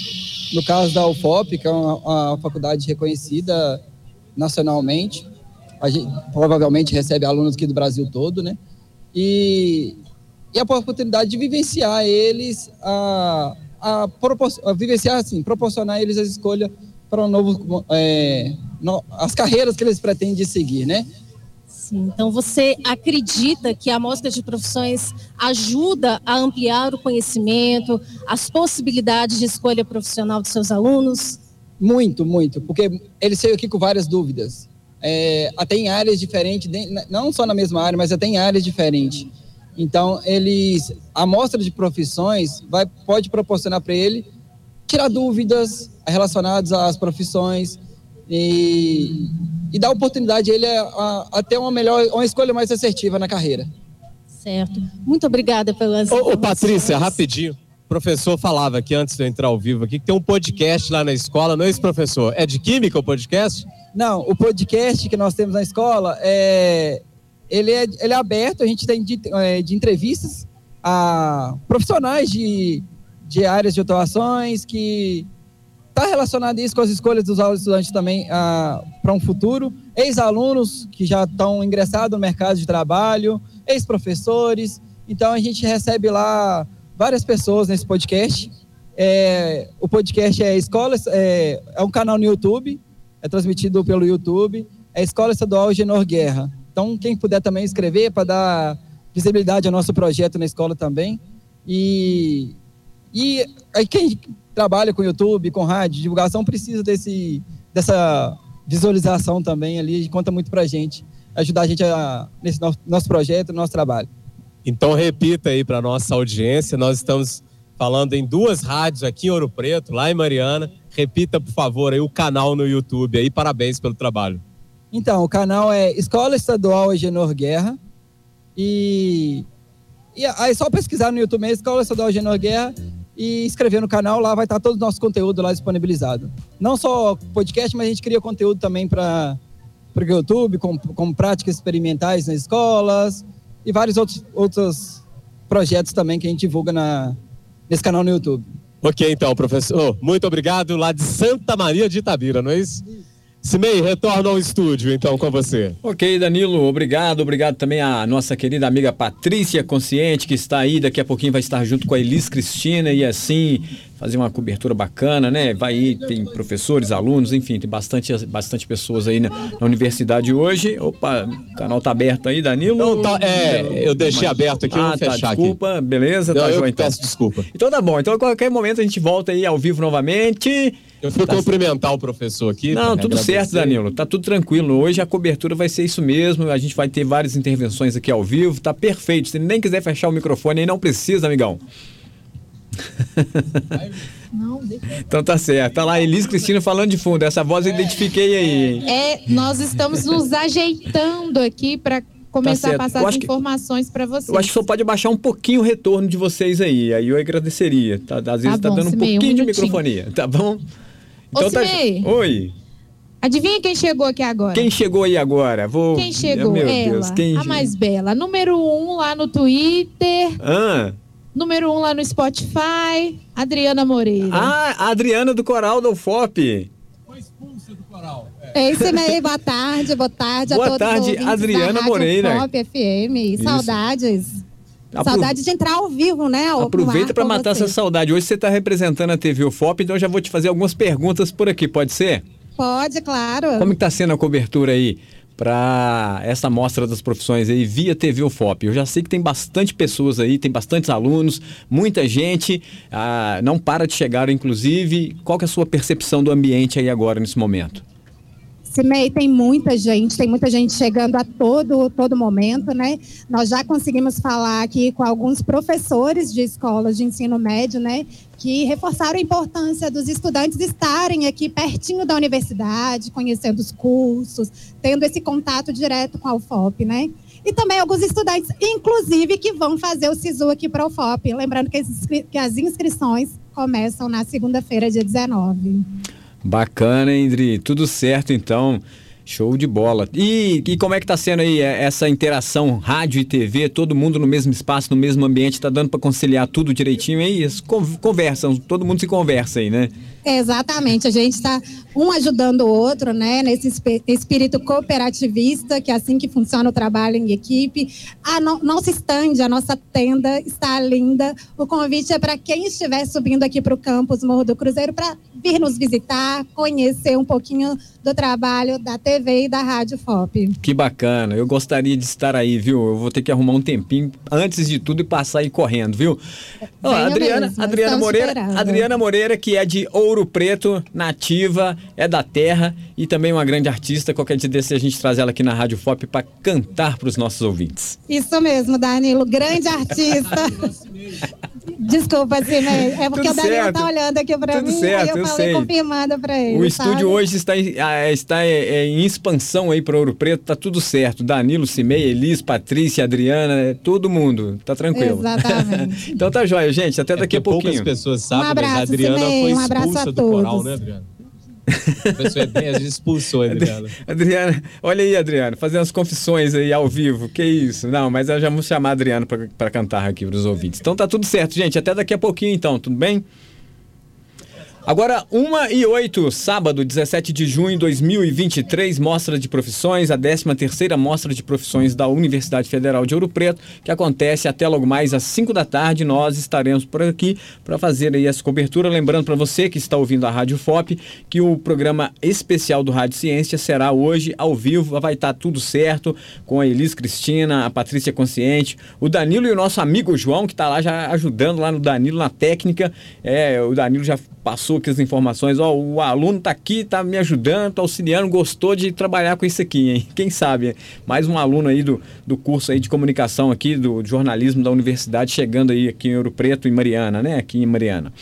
Speaker 7: no caso da UFOP, que é uma, uma faculdade reconhecida nacionalmente. A gente provavelmente recebe alunos aqui do Brasil todo, né? E, e a oportunidade de vivenciar eles, a, a, a vivenciar, assim, proporcionar eles a escolha para um novo, é, no- as carreiras que eles pretendem seguir, né?
Speaker 6: Sim, então você acredita que a mostra de profissões ajuda a ampliar o conhecimento, as possibilidades de escolha profissional dos seus alunos?
Speaker 7: Muito, muito, porque eles saem aqui com várias dúvidas. É, até em áreas diferentes, não só na mesma área, mas até em áreas diferentes. Então, eles, a amostra de profissões vai, pode proporcionar para ele tirar dúvidas relacionadas às profissões e, e dar oportunidade a ele a, a, a ter uma melhor, uma escolha mais assertiva na carreira.
Speaker 6: Certo. Muito obrigada pelas.
Speaker 3: Ô, ô. Patrícia, rapidinho. O professor falava aqui antes de eu entrar ao vivo aqui que tem um podcast lá na escola, não é isso, professor? É de química o podcast?
Speaker 7: Não, o podcast que nós temos na escola é ele é, ele é aberto, a gente tem de, é, de entrevistas a profissionais de, de áreas de atuações que está relacionado isso com as escolhas dos alunos estudantes também para um futuro, ex-alunos que já estão ingressados no mercado de trabalho, ex-professores, então a gente recebe lá várias pessoas nesse podcast. É, o podcast é Escola, é, é um canal no YouTube, é transmitido pelo YouTube, é Escola Estadual Genor Guerra. Então, quem puder também escrever para dar visibilidade ao nosso projeto na escola também. E, e aí quem trabalha com YouTube, com rádio, divulgação, precisa desse, dessa visualização também ali, conta muito para a gente, ajudar a gente a, nesse nosso, nosso projeto, nosso trabalho.
Speaker 3: Então repita aí para nossa audiência, nós estamos falando em duas rádios aqui em Ouro Preto, lá em Mariana. Repita, por favor, aí o canal no YouTube aí. Parabéns pelo trabalho.
Speaker 7: Então, o canal é Escola Estadual Agenor Guerra. E, e aí é só pesquisar no YouTube mesmo, Escola Estadual Agenor Guerra e inscrever no canal, lá vai estar todo o nosso conteúdo lá disponibilizado. Não só podcast, mas a gente cria conteúdo também para o YouTube, com, com práticas experimentais nas escolas e vários outros, outros projetos também que a gente divulga na, nesse canal no YouTube.
Speaker 3: Ok, então, professor. Muito obrigado lá de Santa Maria de Itabira, não é isso? Simei, retorno ao estúdio, então, com você.
Speaker 2: Ok, Danilo, obrigado. Obrigado também à nossa querida amiga Patrícia Consciente, que está aí. Daqui a pouquinho vai estar junto com a Elis Cristina e assim fazer uma cobertura bacana, né? Vai aí, tem professores, alunos, enfim, tem bastante, bastante pessoas aí na, na universidade hoje. Opa, o canal tá aberto aí, Danilo.
Speaker 3: Não, tá- é, eu deixei aberto aqui, eu
Speaker 2: ah,
Speaker 3: vou
Speaker 2: tá,
Speaker 3: fechar aqui.
Speaker 2: desculpa, beleza,
Speaker 3: Não,
Speaker 2: tá
Speaker 3: eu que
Speaker 2: então.
Speaker 3: peço desculpa.
Speaker 2: Então tá bom, então a qualquer momento a gente volta aí ao vivo novamente.
Speaker 3: Eu fui
Speaker 2: Tá
Speaker 3: cumprimentar o professor aqui.
Speaker 2: Não,
Speaker 3: pra
Speaker 2: tudo
Speaker 3: agradecer.
Speaker 2: certo, Danilo. Tá tudo tranquilo. Hoje a cobertura vai ser isso mesmo. A gente vai ter várias intervenções aqui ao vivo. Tá perfeito. Se nem quiser fechar o microfone aí, não precisa, amigão.
Speaker 1: Não.
Speaker 2: Então tá certo. Tá lá a Elis Cristina falando de fundo. Essa voz eu identifiquei aí, hein?
Speaker 1: É, nós estamos nos ajeitando aqui para começar
Speaker 2: Tá
Speaker 1: a passar as informações para vocês.
Speaker 2: Eu acho que só pode abaixar um pouquinho o retorno de vocês aí. Aí eu agradeceria. Tá, às vezes tá,
Speaker 1: bom,
Speaker 2: dando um
Speaker 1: Cimei, um
Speaker 2: pouquinho de
Speaker 1: minutinho.
Speaker 2: microfonia, tá bom? Então tá.
Speaker 1: Cimei.
Speaker 2: Oi.
Speaker 1: Adivinha quem chegou aqui agora?
Speaker 2: Quem chegou aí agora? Vou.
Speaker 1: Quem chegou?
Speaker 2: Meu
Speaker 1: Ela,
Speaker 2: Deus, quem.
Speaker 1: a mais bela. Número um lá no Twitter,
Speaker 2: Ah,
Speaker 1: número um lá no Spotify, Adriana Moreira.
Speaker 2: ah, a Adriana do Coral da UFOP.
Speaker 3: Foi expulsa do coral. É.
Speaker 8: É isso mesmo, boa tarde, boa tarde
Speaker 2: boa
Speaker 8: a todos.
Speaker 2: Boa tarde, Adriana Moreira.
Speaker 8: Pop FM, isso. saudades. Apro... Saudade de entrar ao vivo, né? Ao
Speaker 2: Aproveita para matar você. essa saudade. Hoje você está representando a TV UFOP, então eu já vou te fazer algumas perguntas por aqui, pode ser?
Speaker 8: Pode, claro.
Speaker 2: Como está sendo a cobertura aí para essa mostra das profissões aí via TV UFOP? Eu já sei que tem bastante pessoas aí, tem bastantes alunos, muita gente, ah, não para de chegar, inclusive. Qual que é a sua percepção do ambiente aí agora, nesse momento?
Speaker 8: Cimei, tem muita gente, tem muita gente chegando a todo, todo momento, né? Nós já conseguimos falar aqui com alguns professores de escolas de ensino médio, né? Que reforçaram a importância dos estudantes estarem aqui pertinho da universidade, conhecendo os cursos, tendo esse contato direto com a UFOP, né? E também alguns estudantes, inclusive, que vão fazer o SISU aqui para a UFOP. Lembrando que as inscrições começam na segunda-feira, dia 19.
Speaker 2: Bacana, Indri. Tudo certo, então. Show de bola. E, e como é que tá sendo aí é, essa interação rádio e TV, todo mundo no mesmo espaço, no mesmo ambiente, tá dando para conciliar tudo direitinho aí? Conversam, todo mundo se conversa aí, né?
Speaker 8: Exatamente, a gente está um ajudando o outro, né, nesse espírito cooperativista, que é assim que funciona o trabalho em equipe. A no, nosso stand, a nossa tenda está linda. O convite é para quem estiver subindo aqui para o campus Morro do Cruzeiro para vir nos visitar, conhecer um pouquinho do trabalho da TV e da Rádio FOP.
Speaker 2: Que bacana, eu gostaria de estar aí, viu? Eu vou ter que arrumar um tempinho antes de tudo e passar aí correndo, viu? Oh, Adriana, mesmo, Adriana Moreira, esperando. Adriana Moreira, que é de Ouro Preto, nativa, é da terra e também uma grande artista. Qualquer dia desse a gente traz ela aqui na Rádio FOP para cantar para os nossos ouvintes.
Speaker 8: Isso mesmo, Danilo, grande artista. Desculpa, assim, é porque Tudo o Danilo tá olhando aqui para mim certo, e eu, eu falei sei. confirmada para ele.
Speaker 2: O
Speaker 8: sabe?
Speaker 2: estúdio hoje está em, ah, está é, em expansão aí para Ouro Preto, tá tudo certo. Danilo, Cimei, Elis, Patrícia, Adriana, é todo mundo, tá tranquilo.
Speaker 8: Exatamente.
Speaker 2: então tá jóia, gente, até daqui é a pouquinho.
Speaker 3: Poucas pessoas sabem, um abraço, mas a Adriana Cimei, foi expulsa um do coral, né, Adriana? A pessoa é bem, expulsou a Adriana.
Speaker 2: Adriana, olha aí, Adriana, fazendo as confissões aí ao vivo. Que isso? Não, mas já vou chamar a Adriana para cantar aqui para os ouvintes. Então tá tudo certo, gente. Até daqui a pouquinho, então, tudo bem? Agora, 1 e 8, sábado, 17 de junho de 2023, Mostra de Profissões, a 13ª Mostra de Profissões da Universidade Federal de Ouro Preto, que acontece até logo mais às 5 da tarde. Nós estaremos por aqui para fazer aí essa cobertura. Lembrando para você que está ouvindo a Rádio FOP, que o programa especial do Rádio Ciência será hoje ao vivo, vai estar tudo certo, com a Elis Cristina, a Patrícia Consciente, o Danilo e o nosso amigo João, que está lá já ajudando lá no Danilo na técnica. É, o Danilo já passou aqui as informações, ó, oh, o aluno tá aqui, tá me ajudando, tá auxiliando, gostou de trabalhar com isso aqui, hein? Quem sabe? Mais um aluno aí do, do curso aí de comunicação aqui, do, jornalismo da universidade, chegando aí aqui em Ouro Preto e Mariana, né? Aqui em Mariana.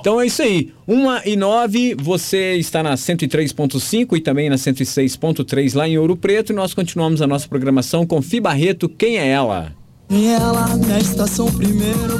Speaker 2: Então é isso aí. 1 e 9, você está na 103.5 e também na 106.3 lá em Ouro Preto. E nós continuamos a nossa programação com Fi Barreto, Quem é Ela? Ela na estação primeiro.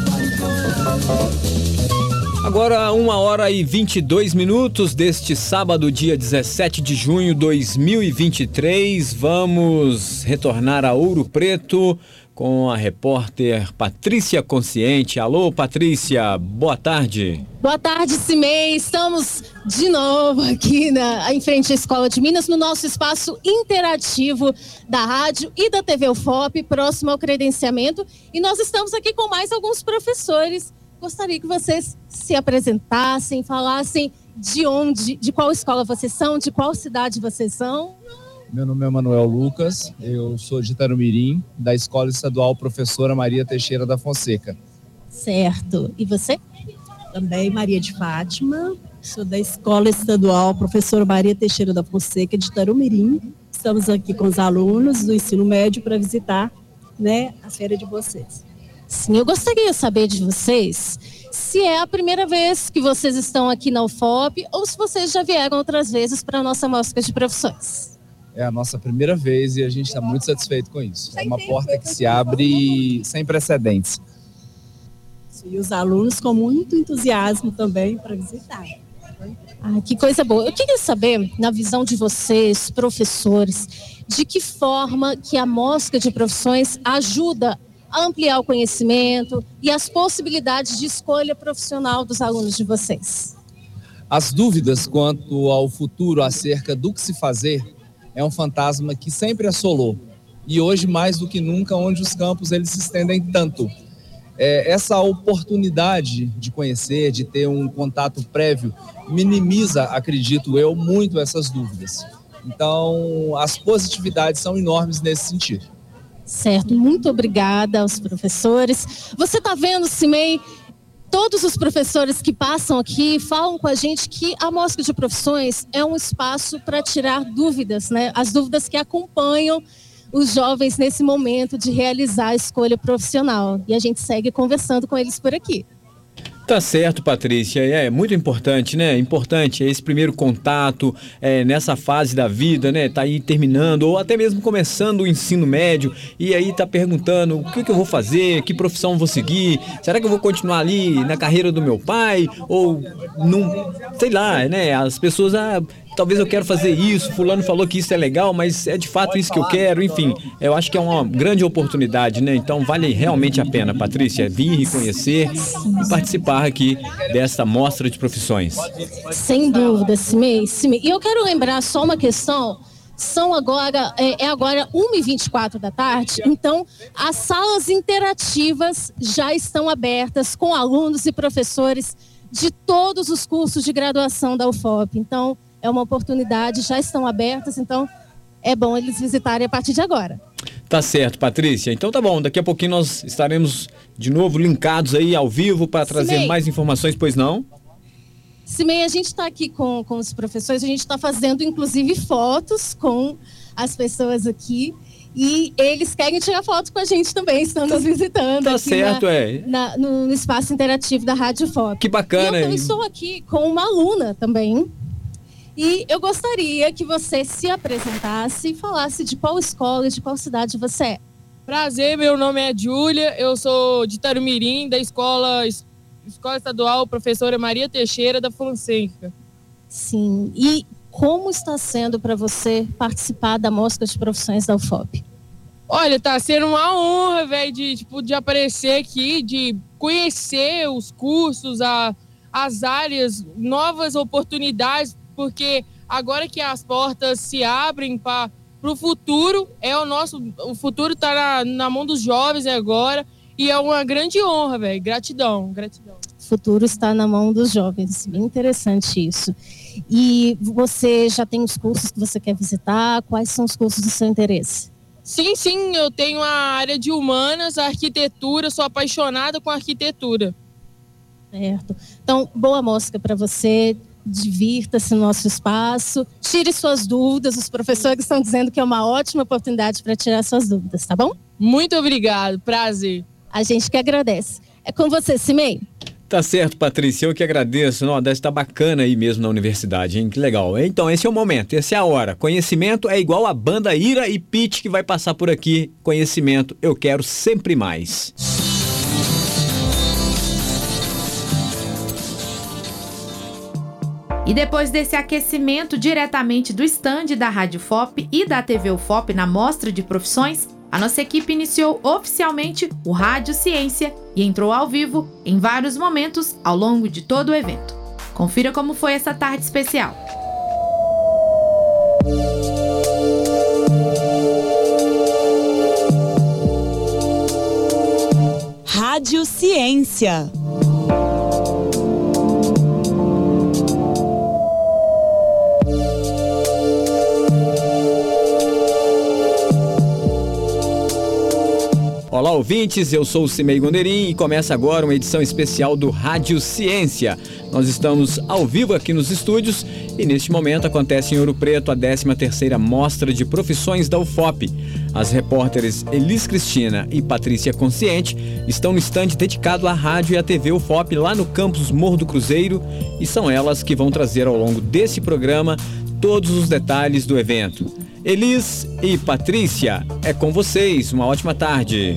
Speaker 2: Agora, uma hora e 22 minutos deste sábado, dia 17 de junho de 2023. Vamos retornar a Ouro Preto com a repórter Patrícia Consciente. Alô, Patrícia, boa tarde.
Speaker 6: Boa tarde, Cimei. Estamos de novo aqui na, em frente à Escola de Minas, no nosso espaço interativo da rádio e da TV UFOP, próximo ao credenciamento. E nós estamos aqui com mais alguns professores gostaria que vocês se apresentassem, falassem de onde, de qual escola vocês são, de qual cidade vocês são.
Speaker 9: Meu nome é Manuel Lucas, eu sou de Tarumirim, da Escola Estadual Professora Maria Teixeira da Fonseca.
Speaker 6: Certo. E você?
Speaker 10: Também Maria de Fátima, sou da Escola Estadual Professora Maria Teixeira da Fonseca de Tarumirim. Estamos aqui com os alunos do ensino médio para visitar né, a feira de vocês.
Speaker 6: Sim, eu gostaria de saber de vocês se é a primeira vez que vocês estão aqui na UFOP ou se vocês já vieram outras vezes para a nossa mostra de profissões.
Speaker 9: É a nossa primeira vez e a gente está muito satisfeito com isso. É uma porta que se abre sem precedentes.
Speaker 10: E os alunos com muito entusiasmo também para visitar.
Speaker 6: Ah, que coisa boa. Eu queria saber, na visão de vocês, professores, de que forma que a mostra de profissões ajuda ampliar o conhecimento e as possibilidades de escolha profissional dos alunos de vocês?
Speaker 9: As dúvidas quanto ao futuro acerca do que se fazer é um fantasma que sempre assolou. E hoje, mais do que nunca, onde os campos eles se estendem tanto. É, essa oportunidade de conhecer, de ter um contato prévio, minimiza, acredito eu, muito essas dúvidas. Então, as positividades são enormes nesse sentido.
Speaker 6: Certo, muito obrigada aos professores. Você está vendo, Simei, todos os professores que passam aqui falam com a gente que a Mostra de Profissões é um espaço para tirar dúvidas, né? As dúvidas que acompanham os jovens nesse momento de realizar a escolha profissional. E a gente segue conversando com eles por aqui.
Speaker 2: Tá certo, Patrícia. É muito importante, né? Importante esse primeiro contato é, nessa fase da vida, né? Tá aí terminando ou até mesmo começando o ensino médio e aí tá perguntando o que, que eu vou fazer, que profissão vou seguir, será que eu vou continuar ali na carreira do meu pai ou não, sei lá, né? As pessoas ah, talvez eu quero fazer isso, fulano falou que isso é legal, mas é de fato isso que eu quero, enfim, eu acho que é uma grande oportunidade, né? Então vale realmente a pena, Patrícia, vir e conhecer e participar aqui desta mostra de profissões.
Speaker 6: Sem dúvida, Simei, Simei. E eu quero lembrar só uma questão, são agora, é, é agora 1h24 da tarde, então as salas interativas já estão abertas com alunos e professores de todos os cursos de graduação da UFOP. Então, é uma oportunidade, já estão abertas, então é bom eles visitarem a partir de agora.
Speaker 2: Tá certo, Patrícia. Então tá bom, daqui a pouquinho nós estaremos de novo linkados aí ao vivo para trazer Simei. mais informações, pois não?
Speaker 6: Simei, a gente está aqui com, com os professores, a gente está fazendo inclusive fotos com as pessoas aqui. E eles querem tirar foto com a gente também, estão nos visitando.
Speaker 2: Tá certo,
Speaker 6: na,
Speaker 2: é.
Speaker 6: Na, no, espaço interativo da Rádio Foto.
Speaker 2: Que bacana.
Speaker 6: E eu estou aqui com uma aluna também, e eu gostaria que você se apresentasse e falasse de qual escola e de qual cidade você é.
Speaker 11: Prazer, meu nome é Júlia, eu sou de Tarumirim, da escola, escola Estadual Professora Maria Teixeira da Fonseca.
Speaker 6: Sim, e como está sendo para você participar da Mostra de Profissões da UFOP?
Speaker 11: Olha, tá sendo uma honra, velho, de, tipo, de aparecer aqui, de conhecer os cursos, a, as áreas, novas oportunidades porque agora que as portas se abrem para o futuro, é o nosso, o futuro está na, na mão dos jovens agora e é uma grande honra, velho. Gratidão, gratidão.
Speaker 6: O futuro está na mão dos jovens, bem interessante isso. E você já tem os cursos que você quer visitar? Quais são os cursos do seu interesse?
Speaker 11: Sim, sim, eu tenho a área de humanas, arquitetura, sou apaixonada com arquitetura.
Speaker 6: Certo. Então, boa mostra para você divirta-se no nosso espaço, tire suas dúvidas. Os professores estão dizendo que é uma ótima oportunidade para tirar suas dúvidas, tá bom?
Speaker 11: Muito obrigado, prazer.
Speaker 6: A gente que agradece. É com você, Simei.
Speaker 2: Tá certo, Patrícia, eu que agradeço. Não, deve estar bacana aí mesmo na universidade, hein? Que legal. Então, esse é o momento, essa é a hora. Conhecimento é igual a banda Ira e Pete que vai passar por aqui. Conhecimento, eu quero sempre mais.
Speaker 5: E depois desse aquecimento diretamente do estande da Rádio FOP e da TV UFOP na mostra de profissões, a nossa equipe iniciou oficialmente o Rádio Ciência e entrou ao vivo em vários momentos ao longo de todo o evento. Confira como foi essa tarde especial.
Speaker 12: Rádio Ciência.
Speaker 2: Olá, ouvintes, eu sou o Cimei Gonderim e começa agora uma edição especial do Rádio Ciência. Nós estamos ao vivo aqui nos estúdios e neste momento acontece em Ouro Preto a 13ª Mostra de Profissões da UFOP. As repórteres Elis Cristina e Patrícia Consciente estão no estande dedicado à rádio e à TV UFOP lá no campus Morro do Cruzeiro e são elas que vão trazer ao longo desse programa todos os detalhes do evento. Elis e Patrícia, é com vocês. Uma ótima tarde.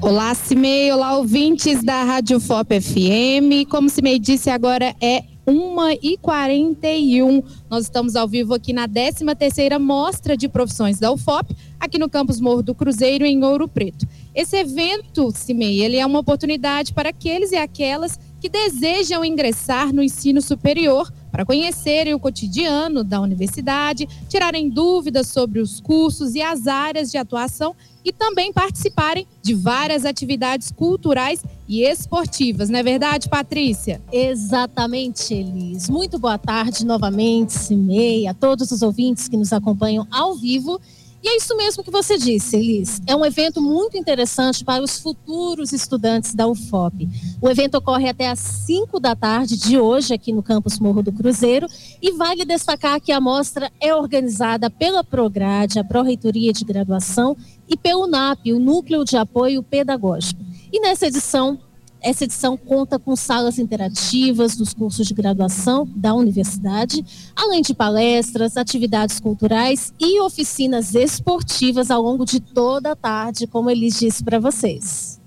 Speaker 1: Olá, Cimei. Olá, ouvintes da Rádio FOP FM. Como Cimei disse, agora é 1h41. Nós estamos ao vivo aqui na 13ª Mostra de Profissões da UFOP, aqui no campus Morro do Cruzeiro, em Ouro Preto. Esse evento, Cimei, ele é uma oportunidade para aqueles e aquelas que desejam ingressar no ensino superior para conhecerem o cotidiano da universidade, tirarem dúvidas sobre os cursos e as áreas de atuação e também participarem de várias atividades culturais e esportivas, não é verdade, Patrícia?
Speaker 6: Exatamente, Elis. Muito boa tarde novamente, Cimei, a todos os ouvintes que nos acompanham ao vivo. E é isso mesmo que você disse, Elis. É um evento muito interessante para os futuros estudantes da UFOP. O evento ocorre até às 5 da tarde de hoje, aqui no campus Morro do Cruzeiro. E vale destacar que a mostra é organizada pela Prograde, a Pró-Reitoria de Graduação, e pelo NAP, o Núcleo de Apoio Pedagógico. E nessa edição, essa edição conta com salas interativas dos cursos de graduação da universidade, além de palestras, atividades culturais e oficinas esportivas ao longo de toda a tarde, como eles disse para vocês.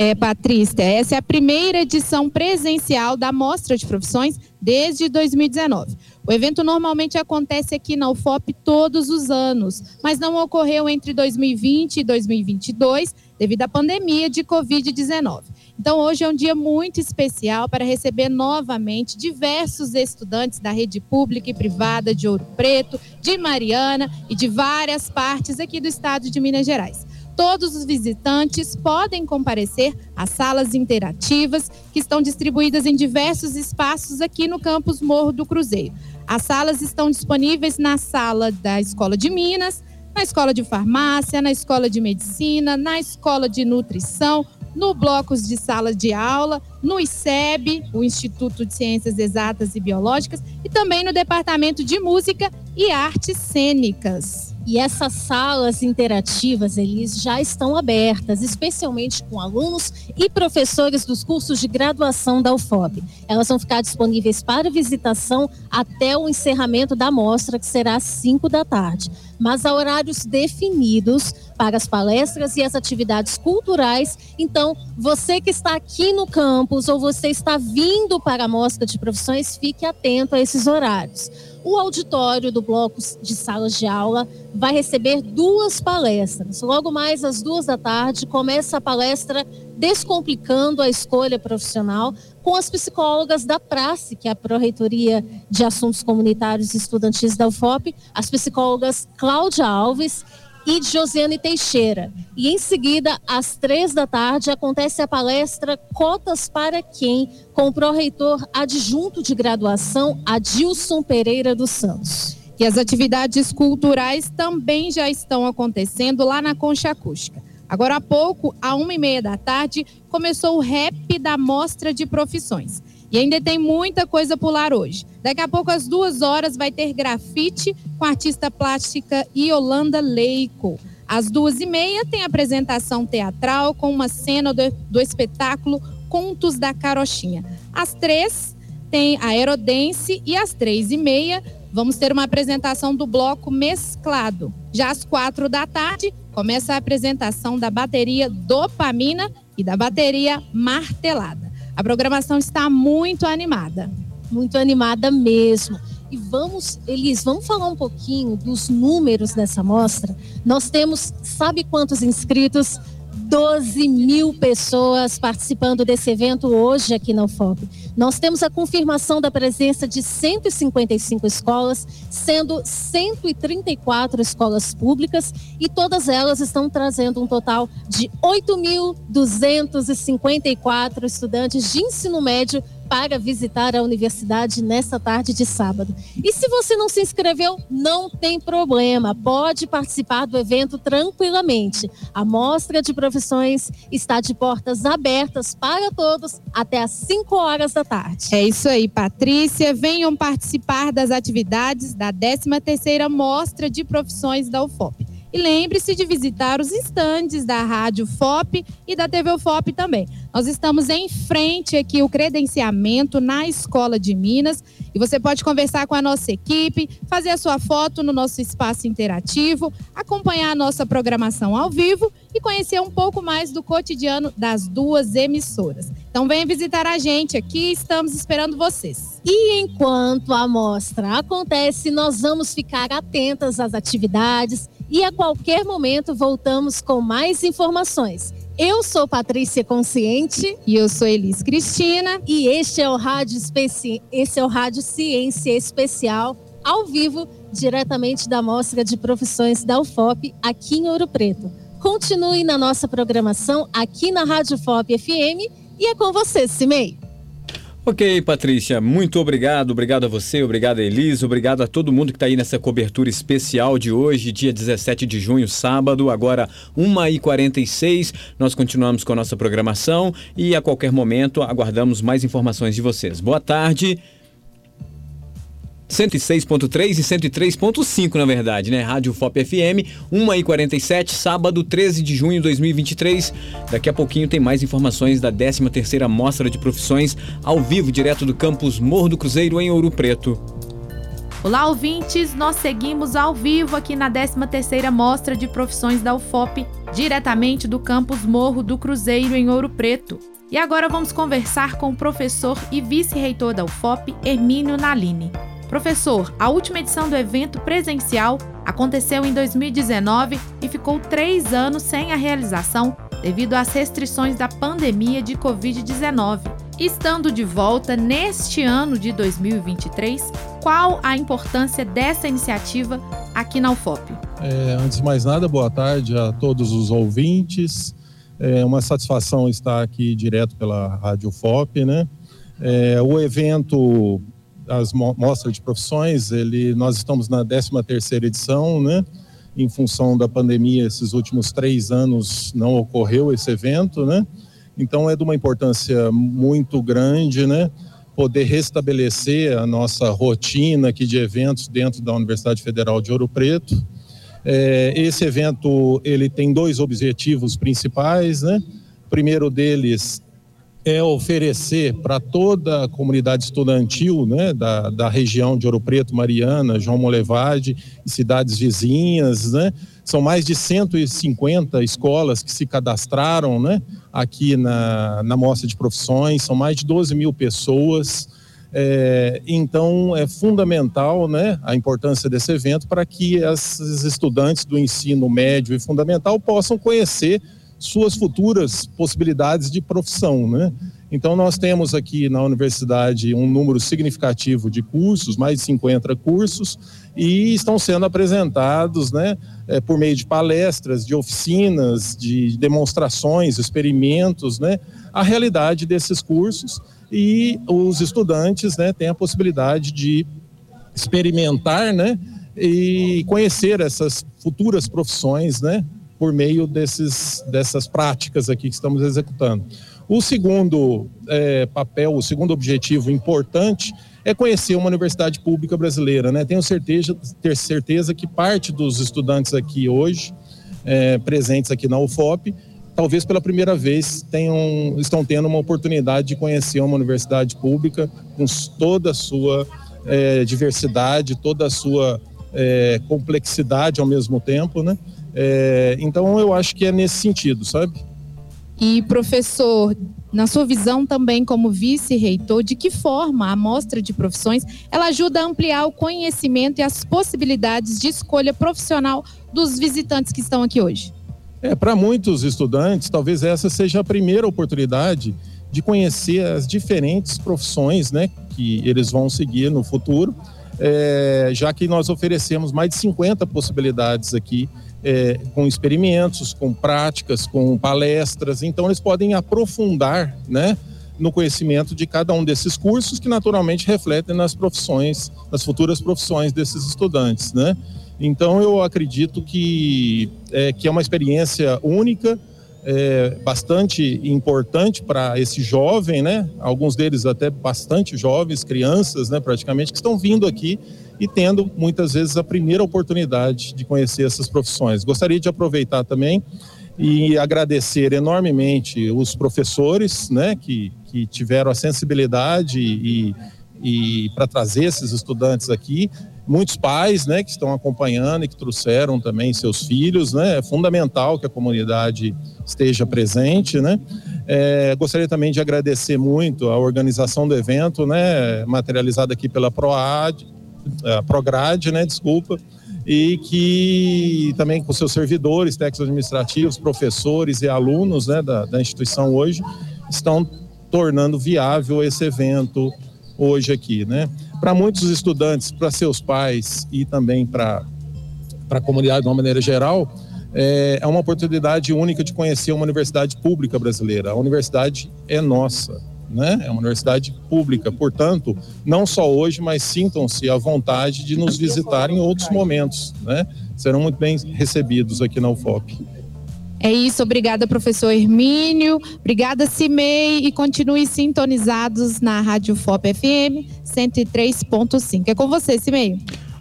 Speaker 1: É, Patrícia, essa é a primeira edição presencial da Mostra de Profissões desde 2019. O evento normalmente acontece aqui na UFOP todos os anos, mas não ocorreu entre 2020 e 2022 devido à pandemia de Covid-19. Então, hoje é um dia muito especial para receber novamente diversos estudantes da rede pública e privada de Ouro Preto, de Mariana e de várias partes aqui do estado de Minas Gerais. Todos os visitantes podem comparecer às salas interativas que estão distribuídas em diversos espaços aqui no campus Morro do Cruzeiro. As salas estão disponíveis na sala da Escola de Minas, na Escola de Farmácia, na Escola de Medicina, na Escola de Nutrição, no blocos de sala de aula, no ICEB, o Instituto de Ciências Exatas e Biológicas, e também no Departamento de Música e Artes Cênicas.
Speaker 6: E essas salas interativas, eles já estão abertas, especialmente com alunos e professores dos cursos de graduação da UFOB. Elas vão ficar disponíveis para visitação até o encerramento da mostra, que será às 5 da tarde. Mas há horários definidos para as palestras e as atividades culturais. Então, você que está aqui no campus ou você está vindo para a mostra de profissões, fique atento a esses horários. O auditório do bloco de salas de aula vai receber duas palestras. Logo mais às duas da tarde começa a palestra Descomplicando a Escolha Profissional com as psicólogas da Prace, que é a Pró-Reitoria de Assuntos Comunitários e Estudantis da UFOP, as psicólogas Cláudia Alves e Josiane Teixeira. E em seguida, às três da tarde, acontece a palestra Cotas para Quem, com o pró-reitor adjunto de graduação, Adilson Pereira dos Santos.
Speaker 1: E as atividades culturais também já estão acontecendo lá na Concha Acústica. Agora há pouco, à uma e meia da tarde, começou o rap da Mostra de Profissões. E ainda tem muita coisa por lá hoje. Daqui a pouco, às duas horas, vai ter grafite com a artista plástica Yolanda Leico. Às duas e meia tem apresentação teatral com uma cena do, do espetáculo Contos da Carochinha. Às três tem a Aerodense e às três e meia vamos ter uma apresentação do bloco Mesclado. Já às quatro da tarde começa a apresentação da bateria Dopamina e da bateria Martelada. A programação está muito animada.
Speaker 6: Muito animada mesmo. E vamos, Elis, vamos falar um pouquinho dos números dessa mostra. Nós temos, sabe quantos inscritos? 12 mil pessoas participando desse evento hoje aqui na UFOP. Nós temos a confirmação da presença de 155 escolas, sendo 134 escolas públicas, e todas elas estão trazendo um total de 8.254 estudantes de ensino médio para visitar a universidade nesta tarde de sábado. E se você não se inscreveu, não tem problema, pode participar do evento tranquilamente. A mostra de profissões está de portas abertas para todos até às 5 horas da tarde.
Speaker 1: É isso aí, Patrícia. Venham participar das atividades da 13ª Mostra de Profissões da UFOP. E lembre-se de visitar os estandes da Rádio FOP e da TV UFOP também. Nós estamos em frente aqui o credenciamento na Escola de Minas e você pode conversar com a nossa equipe, fazer a sua foto no nosso espaço interativo, acompanhar a nossa programação ao vivo e conhecer um pouco mais do cotidiano das duas emissoras. Então venha visitar a gente aqui, estamos esperando vocês.
Speaker 6: E enquanto a mostra acontece, nós vamos ficar atentas às atividades e a qualquer momento voltamos com mais informações. Eu sou Patrícia Consciente
Speaker 1: e eu sou Elis Cristina
Speaker 6: e este é o Rádio Especi... esse é o Rádio Ciência Especial ao vivo diretamente da Mostra de Profissões da UFOP aqui em Ouro Preto. Continue na nossa programação aqui na Rádio FOP FM e é com você, Cimei.
Speaker 2: Ok, Patrícia, muito obrigado. Obrigado a você, obrigado a Elisa, obrigado a todo mundo que está aí nessa cobertura especial de hoje, dia 17 de junho, sábado, agora 1h46. Nós continuamos com a nossa programação e a qualquer momento aguardamos mais informações de vocês. Boa tarde. 106.3 e 103.5, na verdade, né? Rádio FOP FM, 1h47, sábado 13 de junho de 2023. Daqui a pouquinho tem mais informações da 13ª Mostra de Profissões, ao vivo, direto do campus Morro do Cruzeiro, em Ouro Preto.
Speaker 5: Olá, ouvintes! Nós seguimos ao vivo aqui na 13ª Mostra de Profissões da UFOP, diretamente do campus Morro do Cruzeiro, em Ouro Preto. E agora vamos conversar com o professor e vice-reitor da UFOP, Hermínio Naline. Professor, a última edição do evento presencial aconteceu em 2019 e ficou três anos sem a realização devido às restrições da pandemia de Covid-19. Estando de volta neste ano de 2023, qual a importância dessa iniciativa aqui na UFOP?
Speaker 13: É, antes de mais nada, boa tarde a todos os ouvintes. É uma satisfação estar aqui direto pela Rádio UFOP, né? É, o evento as mostras de profissões, ele, nós estamos na 13 terceira edição, né? Em função da pandemia, esses últimos três anos não ocorreu esse evento, né? Então é de uma importância muito grande, né? Poder restabelecer a nossa rotina aqui de eventos dentro da Universidade Federal de Ouro Preto. É, esse evento ele tem dois objetivos principais, né? O primeiro deles é oferecer para toda a comunidade estudantil né, da, da região de Ouro Preto, Mariana, João Molevade e cidades vizinhas. Né? São mais de 150 escolas que se cadastraram né, aqui na, na Mostra de Profissões, são mais de 12 mil pessoas. É, então, é fundamental né, a importância desse evento para que esses estudantes do ensino médio e fundamental possam conhecer suas futuras possibilidades de profissão, né? Então nós temos aqui na universidade um número significativo de cursos, mais de 50 cursos, e estão sendo apresentados, né, é, por meio de palestras, de oficinas, de demonstrações, experimentos, né, a realidade desses cursos e os estudantes, né, têm a possibilidade de experimentar, né, e conhecer essas futuras profissões, né, por meio desses, dessas práticas aqui que estamos executando. O segundo é, papel, o segundo objetivo importante é conhecer uma universidade pública brasileira. Né? Tenho certeza, ter certeza que parte dos estudantes aqui hoje, é, presentes aqui na UFOP, talvez pela primeira vez tenham, estão tendo uma oportunidade de conhecer uma universidade pública com toda a sua é, diversidade, toda a sua é, complexidade ao mesmo tempo, né? É, então eu acho que é nesse sentido, sabe?
Speaker 1: E professor, na sua visão também como vice-reitor, de que forma a mostra de profissões ela ajuda a ampliar o conhecimento e as possibilidades de escolha profissional dos visitantes que estão aqui hoje?
Speaker 13: É, para muitos estudantes, talvez essa seja a primeira oportunidade de conhecer as diferentes profissões, né, que eles vão seguir no futuro, é, já que nós oferecemos mais de 50 possibilidades aqui é, com experimentos, com práticas, com palestras. Então, eles podem aprofundar né, no conhecimento de cada um desses cursos, que naturalmente refletem nas profissões, nas futuras profissões desses estudantes. Né? Então, eu acredito que é, que é uma experiência única. É, bastante importante para esse jovem, né? Alguns deles até bastante jovens, crianças, né? Praticamente que estão vindo aqui e tendo muitas vezes a primeira oportunidade de conhecer essas profissões. Gostaria de aproveitar também e agradecer enormemente os professores, né, que, que tiveram a sensibilidade e, e para trazer esses estudantes aqui, muitos pais, né, que estão acompanhando e que trouxeram também seus filhos, né, é fundamental que a comunidade esteja presente, né. É, gostaria também de agradecer muito a organização do evento, né, materializada aqui pela Proad, a Prograde, né, desculpa, e que também com seus servidores, técnicos administrativos, professores e alunos né, da, da instituição hoje estão tornando viável esse evento hoje aqui, né? Para muitos estudantes, para seus pais e também para a comunidade de uma maneira geral, é, é uma oportunidade única de conhecer uma universidade pública brasileira. A universidade é nossa, né? É uma universidade pública, portanto, não só hoje, mas sintam-se à vontade de nos visitar em outros momentos, né? Serão muito bem recebidos aqui na UFOP.
Speaker 1: É isso, obrigada, professor Hermínio. Obrigada, Cimei. E continue sintonizados na Rádio FOP FM 103.5. É com você, Cimei.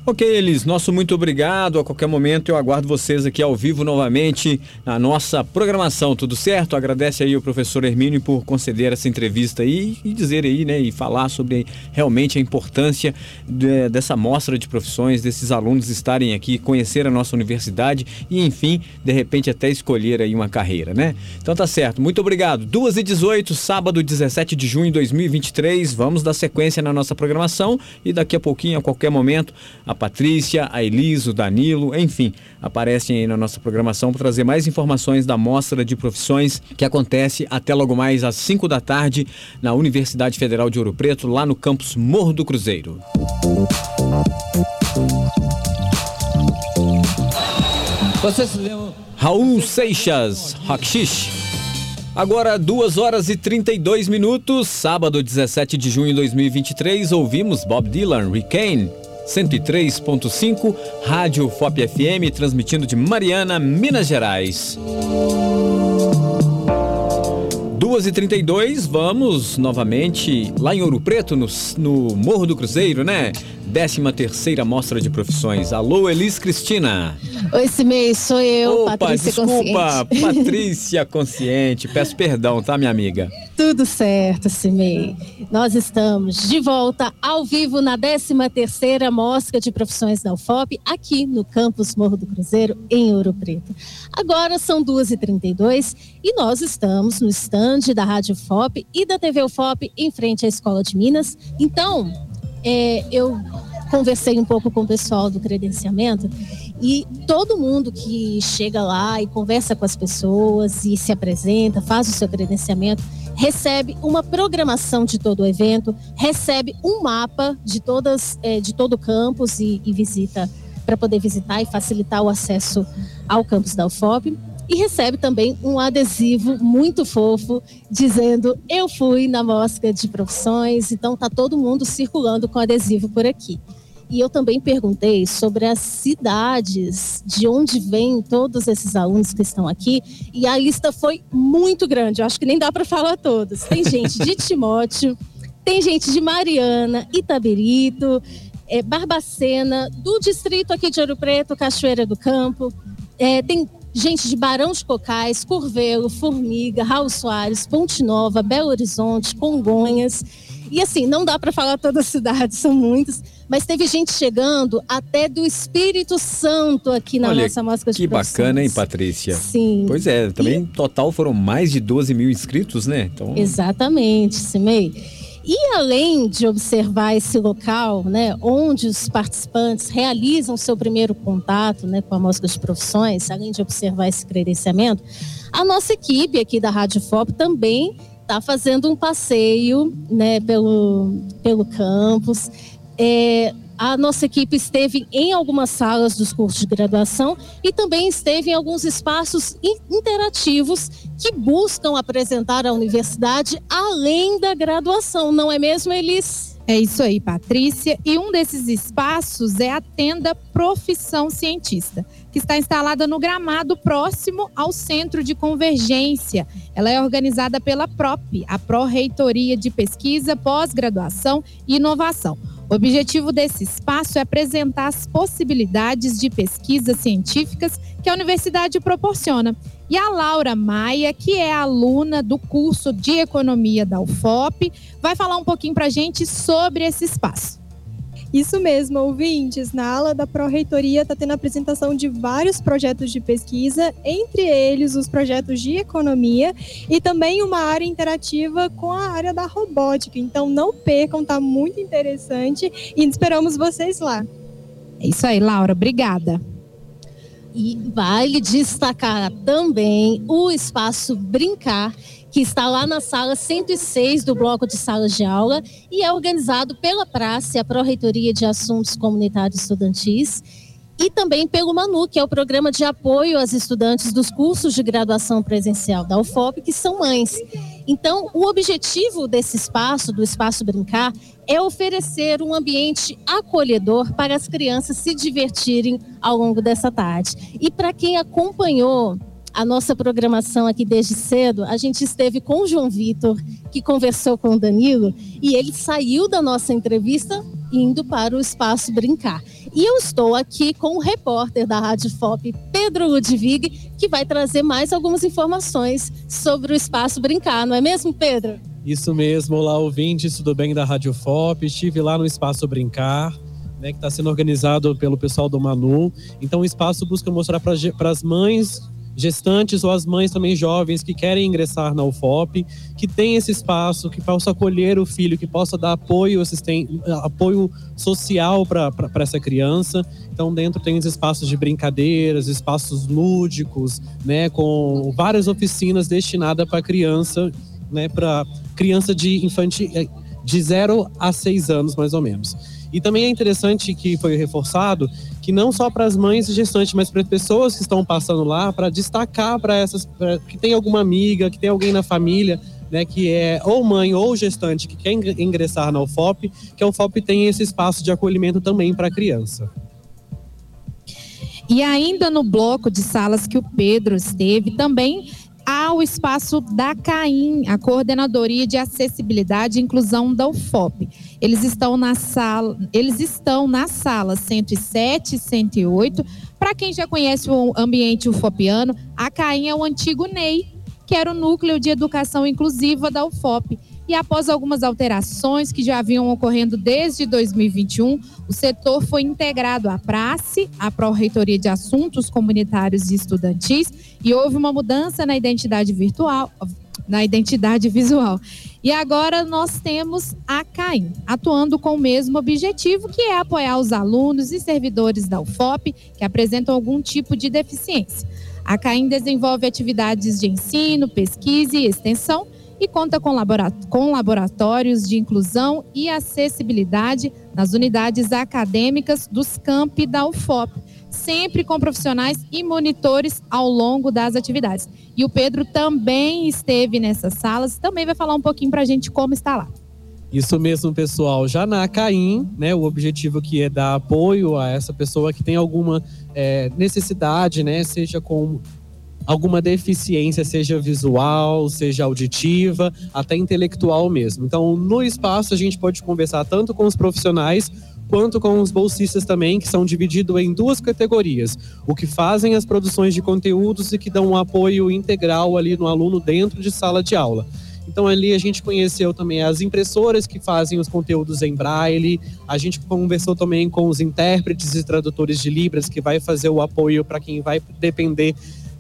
Speaker 2: Ok, Elis, nosso muito obrigado. A qualquer momento eu aguardo vocês aqui ao vivo novamente na nossa programação, tudo certo? Agradece aí o professor Hermínio por conceder essa entrevista aí e dizer aí, né, e falar sobre realmente a importância de, dessa mostra de profissões, desses alunos estarem aqui, conhecer a nossa universidade e, enfim, de repente até escolher aí uma carreira, né? Então tá certo, muito obrigado. 2 e 18 sábado 17 de junho de 2023, vamos dar sequência na nossa programação e daqui a pouquinho, a qualquer momento, a Patrícia, a Elisa, o Danilo, enfim, aparecem aí na nossa programação para trazer mais informações da Mostra de Profissões que acontece até logo mais às 5 da tarde na Universidade Federal de Ouro Preto, lá no campus Morro do Cruzeiro. Vocês lembram? Raul Seixas, Rakshish. Agora, 2 horas e 32 minutos, sábado 17 de junho de 2023, ouvimos Bob Dylan, Rick 103.5, Rádio FOP FM, transmitindo de Mariana, Minas Gerais. 2h32, vamos novamente lá em Ouro Preto, no, no Morro do Cruzeiro, né? 13 terceira Mostra de Profissões. Alô, Elis Cristina.
Speaker 6: Oi, Cimei, sou eu,
Speaker 2: Opa,
Speaker 6: Patrícia
Speaker 2: desculpa,
Speaker 6: Consciente.
Speaker 2: Patrícia Consciente. Peço perdão, tá, minha amiga?
Speaker 6: Tudo certo, Cimei. Nós estamos de volta ao vivo na 13ª Mostra de Profissões da UFOP, aqui no campus Morro do Cruzeiro, em Ouro Preto. Agora são 2h32 e nós estamos no estande da Rádio FOP e da TV UFOP em frente à Escola de Minas. Então, é, eu conversei um pouco com o pessoal do credenciamento e todo mundo que chega lá e conversa com as pessoas e se apresenta, faz o seu credenciamento, recebe uma programação de todo o evento, recebe um mapa de todas é, de todo o campus e, e visita para poder visitar e facilitar o acesso ao campus da UFOP e recebe também um adesivo muito fofo dizendo eu fui na mostra de profissões, então tá todo mundo circulando com adesivo por aqui. E eu também perguntei sobre as cidades, de onde vêm todos esses alunos que estão aqui, e a lista foi muito grande. Eu acho que nem dá para falar todos. Tem gente de Timóteo, tem gente de Mariana, Itabirito, é, Barbacena, do distrito aqui de Ouro Preto, Cachoeira do Campo. É, tem gente de Barão de Cocais, Curvelo, Formiga, Raul Soares, Ponte Nova, Belo Horizonte, Congonhas. E assim, não dá para falar todas as cidades, são muitas, mas teve gente chegando até do Espírito Santo aqui na
Speaker 2: Olha,
Speaker 6: nossa mostra de
Speaker 2: Que bacana, hein, Patrícia?
Speaker 6: Sim.
Speaker 2: Pois é, também total foram mais de 12 mil inscritos, né? Então,
Speaker 6: Exatamente, Simei. E além de observar esse local, né, onde os participantes realizam seu primeiro contato né, com a mostra de profissões, além de observar esse credenciamento, a nossa equipe aqui da Rádio FOP também está fazendo um passeio né, pelo, pelo campus. É, a nossa equipe esteve em algumas salas dos cursos de graduação e também esteve em alguns espaços in- interativos que buscam apresentar a universidade além da graduação, não é mesmo, Elis?
Speaker 1: É isso aí, Patrícia. E um desses espaços é a tenda Profissão Cientista, que está instalada no gramado próximo ao Centro de Convergência. Ela é organizada pela PROP, a Pró-Reitoria de Pesquisa, Pós-Graduação e Inovação. O objetivo desse espaço é apresentar as possibilidades de pesquisas científicas que a universidade proporciona. E a Laura Maia, que é aluna do curso de Economia da UFOP, vai falar um pouquinho para a gente sobre esse espaço.
Speaker 14: Isso mesmo, ouvintes. Na ala da Pró-Reitoria está tendo a apresentação de vários projetos de pesquisa, entre eles os projetos de economia e também uma área interativa com a área da robótica. Então não percam, tá muito interessante e esperamos vocês lá.
Speaker 1: É isso aí, Laura. Obrigada.
Speaker 6: E vale destacar também o espaço Brincar, que está lá na sala 106 do bloco de salas de aula e é organizado pela Praça, a Pró-Reitoria de Assuntos Comunitários Estudantis, e também pelo MANU, que é o programa de apoio às estudantes dos cursos de graduação presencial da UFOP, que são mães. Então, o objetivo desse espaço, do Espaço Brincar, é oferecer um ambiente acolhedor para as crianças se divertirem ao longo dessa tarde. E para quem acompanhou a nossa programação aqui desde cedo, a gente esteve com o João Vitor, que conversou com o Danilo, e ele saiu da nossa entrevista indo para o espaço brincar. E eu estou aqui com o repórter da Rádio FOP, Pedro Ludwig, que vai trazer mais algumas informações sobre o espaço brincar, não é mesmo, Pedro?
Speaker 15: Isso mesmo, olá ouvintes, tudo bem da Rádio FOP? Estive lá no espaço brincar. Né, que está sendo organizado pelo pessoal do Manu. Então, o espaço busca mostrar para as mães gestantes ou as mães também jovens que querem ingressar na UFOP, que tem esse espaço, que possa acolher o filho, que possa dar apoio, apoio social para essa criança. Então, dentro tem os espaços de brincadeiras, espaços lúdicos, né, com várias oficinas destinadas para criança, né, para criança de infantil de 0 a 6 anos, mais ou menos. E também é interessante que foi reforçado que não só para as mães gestantes, mas para pessoas que estão passando lá, para destacar para essas pra, que tem alguma amiga, que tem alguém na família, né, que é ou mãe ou gestante que quer ingressar na UFOP, que a UFOP tem esse espaço de acolhimento também para a criança.
Speaker 1: E ainda no bloco de salas que o Pedro esteve, também há o espaço da CAIM, a Coordenadoria de Acessibilidade e Inclusão da UFOP. Eles estão na sala, eles estão na sala 107 e 108. Para quem já conhece o ambiente ufopiano, a CAIM é o antigo NEI, que era o núcleo de educação inclusiva da UFOP e após algumas alterações que já vinham ocorrendo desde 2021, o setor foi integrado à Prace, a Pró-Reitoria de Assuntos Comunitários e Estudantis, e houve uma mudança na identidade virtual, na identidade visual. E agora nós temos a CAIM, atuando com o mesmo objetivo, que é apoiar os alunos e servidores da UFOP que apresentam algum tipo de deficiência. A CAIM desenvolve atividades de ensino, pesquisa e extensão e conta com, laboratórios de inclusão e acessibilidade nas unidades acadêmicas dos campi da UFOP, sempre com profissionais e monitores ao longo das atividades. E o Pedro também esteve nessas salas, também vai falar um pouquinho para a gente como está lá.
Speaker 15: Isso mesmo, pessoal. Já na CAIM, né, o objetivo aqui é dar apoio a essa pessoa que tem alguma é, necessidade, né, seja com alguma deficiência, seja visual, seja auditiva, até intelectual mesmo. Então, no espaço, a gente pode conversar tanto com os profissionais quanto com os bolsistas também, que são divididos em duas categorias: o que fazem as produções de conteúdos e que dão um apoio integral ali no aluno dentro de sala de aula. Então ali a gente conheceu também as impressoras que fazem os conteúdos em braille, a gente conversou também com os intérpretes e tradutores de libras que vai fazer o apoio para quem vai depender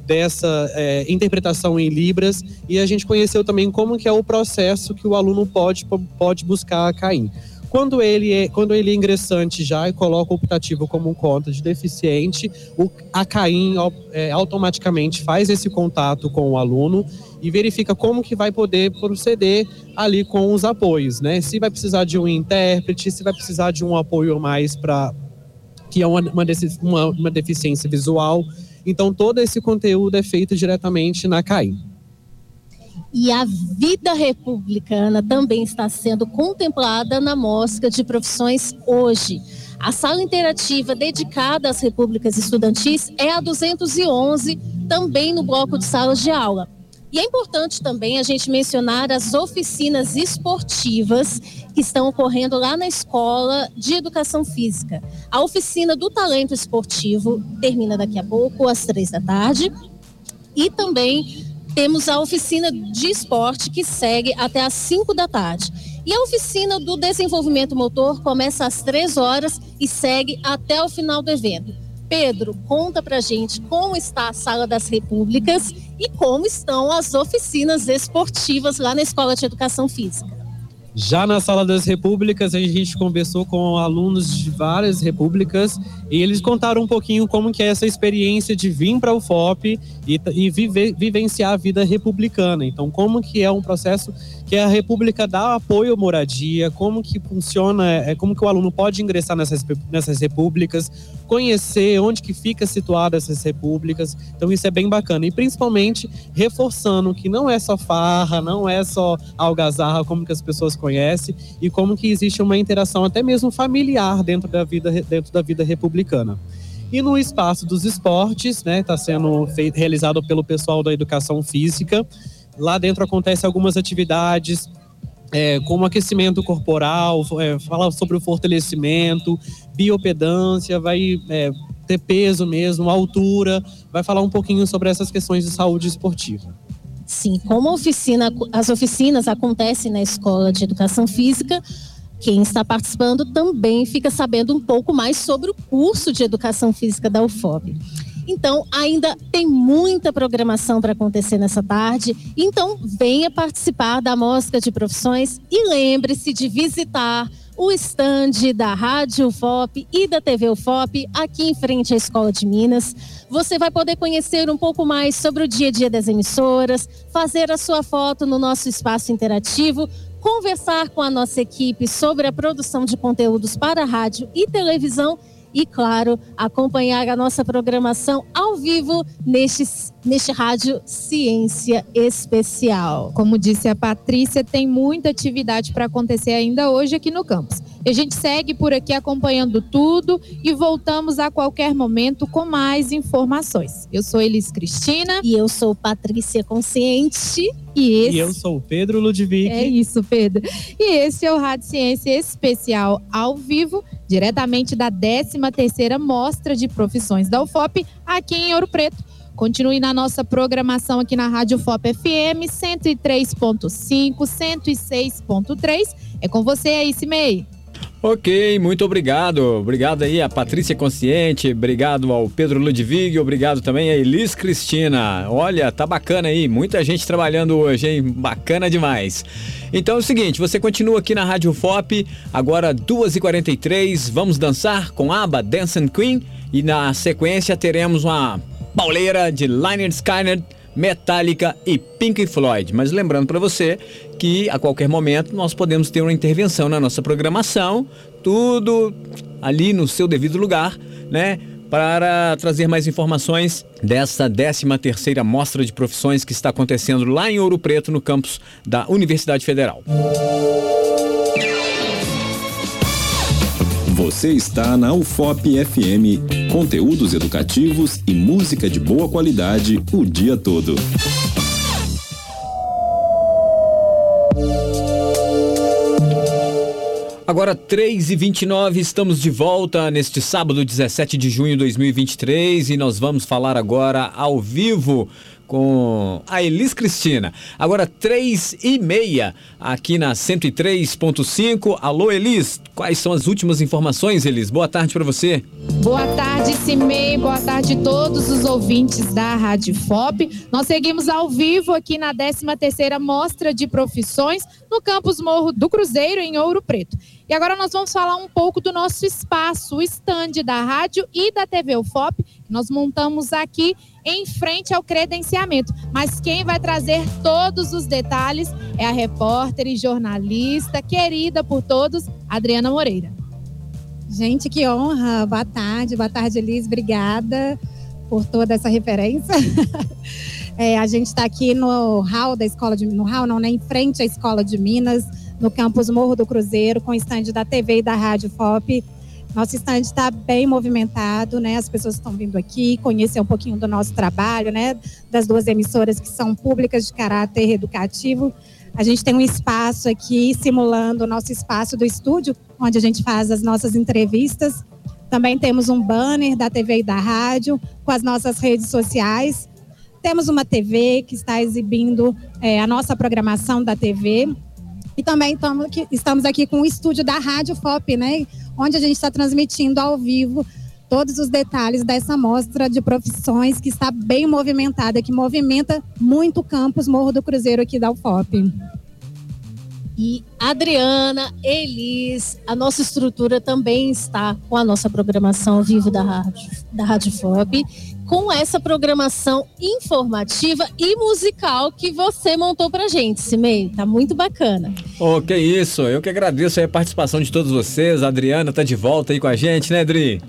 Speaker 15: dessa é, interpretação em Libras e a gente conheceu também como que é o processo que o aluno pode, pode buscar a CAIM. Quando ele, é, quando ele é ingressante já e coloca o optativo como conta de deficiente, o, a CAIM é, automaticamente faz esse contato com o aluno e verifica como que vai poder proceder ali com os apoios, né? Se vai precisar de um intérprete, se vai precisar de um apoio mais para que é uma, uma, uma deficiência visual, então, todo esse conteúdo é feito diretamente na CAI.
Speaker 6: E a vida republicana também está sendo contemplada na mostra de profissões hoje. A sala interativa dedicada às repúblicas estudantis é a 211, também no bloco de salas de aula. E é importante também a gente mencionar as oficinas esportivas que estão ocorrendo lá na Escola de Educação Física. A oficina do talento esportivo termina daqui a pouco, às três da tarde. E também temos a oficina de esporte que segue até às cinco da tarde. E a oficina do desenvolvimento motor começa às três horas e segue até o final do evento. Pedro, conta pra gente como está a Sala das Repúblicas e como estão as oficinas esportivas lá na Escola de Educação Física.
Speaker 15: Já na Sala das Repúblicas, a gente conversou com alunos de várias repúblicas e eles contaram um pouquinho como que é essa experiência de vir para o FOP e, e viver, vivenciar a vida republicana. Então, como que é um processo que a República dá apoio à moradia, como que funciona, é, como que o aluno pode ingressar nessas, nessas repúblicas, conhecer onde que fica situada essas repúblicas. Então isso é bem bacana e principalmente reforçando que não é só farra, não é só algazarra como que as pessoas conhecem e como que existe uma interação até mesmo familiar dentro da vida dentro da vida republicana. E no espaço dos esportes, né, está sendo feito, realizado pelo pessoal da educação física. Lá dentro acontecem algumas atividades, é, como aquecimento corporal, é, fala sobre o fortalecimento, biopedância, vai é, ter peso mesmo, altura, vai falar um pouquinho sobre essas questões de saúde esportiva.
Speaker 6: Sim, como oficina, as oficinas acontecem na escola de educação física, quem está participando também fica sabendo um pouco mais sobre o curso de educação física da UFOB. Então, ainda tem muita programação para acontecer nessa tarde. Então, venha participar da Mostra de Profissões e lembre-se de visitar o estande da Rádio FOP e da TV UFOP aqui em frente à Escola de Minas. Você vai poder conhecer um pouco mais sobre o dia a dia das emissoras, fazer a sua foto no nosso espaço interativo, conversar com a nossa equipe sobre a produção de conteúdos para rádio e televisão e, claro, acompanhar a nossa programação ao vivo neste, neste Rádio Ciência Especial.
Speaker 1: Como disse a Patrícia, tem muita atividade para acontecer ainda hoje aqui no campus. E a gente segue por aqui acompanhando tudo e voltamos a qualquer momento com mais informações. Eu sou Elis Cristina.
Speaker 6: E eu sou Patrícia Consciente.
Speaker 15: E, esse... e eu sou o Pedro Ludwig.
Speaker 1: É isso, Pedro. E esse é o Rádio Ciência Especial ao vivo, diretamente da 13ª Mostra de Profissões da UFOP, aqui em Ouro Preto. Continue na nossa programação aqui na Rádio FOP FM 103.5, 106.3. É com você aí, Cimei.
Speaker 2: Ok, muito obrigado. Obrigado aí a Patrícia Consciente, obrigado ao Pedro Ludwig, obrigado também a Elis Cristina. Olha, tá bacana aí, muita gente trabalhando hoje, hein? Bacana demais. Então é o seguinte, você continua aqui na Rádio FOP, agora 2h43, vamos dançar com a aba Dancing Queen e na sequência teremos uma pauleira de Liner Skyner Metallica e Pink Floyd. Mas lembrando para você que a qualquer momento nós podemos ter uma intervenção na nossa programação, tudo ali no seu devido lugar, né? Para trazer mais informações dessa 13ª Mostra de Profissões que está acontecendo lá em Ouro Preto, no campus da Universidade Federal.
Speaker 16: Você está na UFOP FM. Conteúdos educativos e música de boa qualidade o dia todo.
Speaker 2: Agora 3 e 29 estamos de volta neste sábado 17 de junho de 2023 e nós vamos falar agora ao vivo com a Elis Cristina. Agora, três e meia, aqui na 103.5. Alô, Elis, quais são as últimas informações, Elis? Boa tarde para você.
Speaker 1: Boa tarde, Cimei. Boa tarde a todos os ouvintes da Rádio FOP. Nós seguimos ao vivo aqui na 13ª Mostra de Profissões no campus Morro do Cruzeiro, em Ouro Preto. E agora nós vamos falar um pouco do nosso espaço, o stand da rádio e da TV UFOP, que nós montamos aqui em frente ao credenciamento. Mas quem vai trazer todos os detalhes é a repórter e jornalista, querida por todos, Adriana Moreira.
Speaker 8: Gente, que honra! Boa tarde, boa tarde, Elis. Obrigada por toda essa referência. é, a gente está aqui no hall da escola de no hall, não, né? Em frente à escola de Minas, no campus Morro do Cruzeiro, com o estande da TV e da Rádio FOP nosso stand está bem movimentado, né? As pessoas estão vindo aqui conhecer um pouquinho do nosso trabalho, né? Das duas emissoras que são públicas de caráter educativo. A gente tem um espaço aqui simulando o nosso espaço do estúdio, onde a gente faz as nossas entrevistas. Também temos um banner da TV e da rádio com as nossas redes sociais. Temos uma TV que está exibindo é, a nossa programação da TV. E também estamos aqui com o estúdio da Rádio FOP, né? onde a gente está transmitindo ao vivo todos os detalhes dessa mostra de profissões que está bem movimentada, que movimenta muito o campus Morro do Cruzeiro aqui da UFOP.
Speaker 6: E Adriana, Elis, a nossa estrutura também está com a nossa programação ao vivo da Rádio, da Rádio FOP, com essa programação informativa e musical que você montou pra gente, Cimei. Tá muito bacana.
Speaker 2: Oh, que isso, eu que agradeço a participação de todos vocês. A Adriana tá de volta aí com a gente, né, Adri?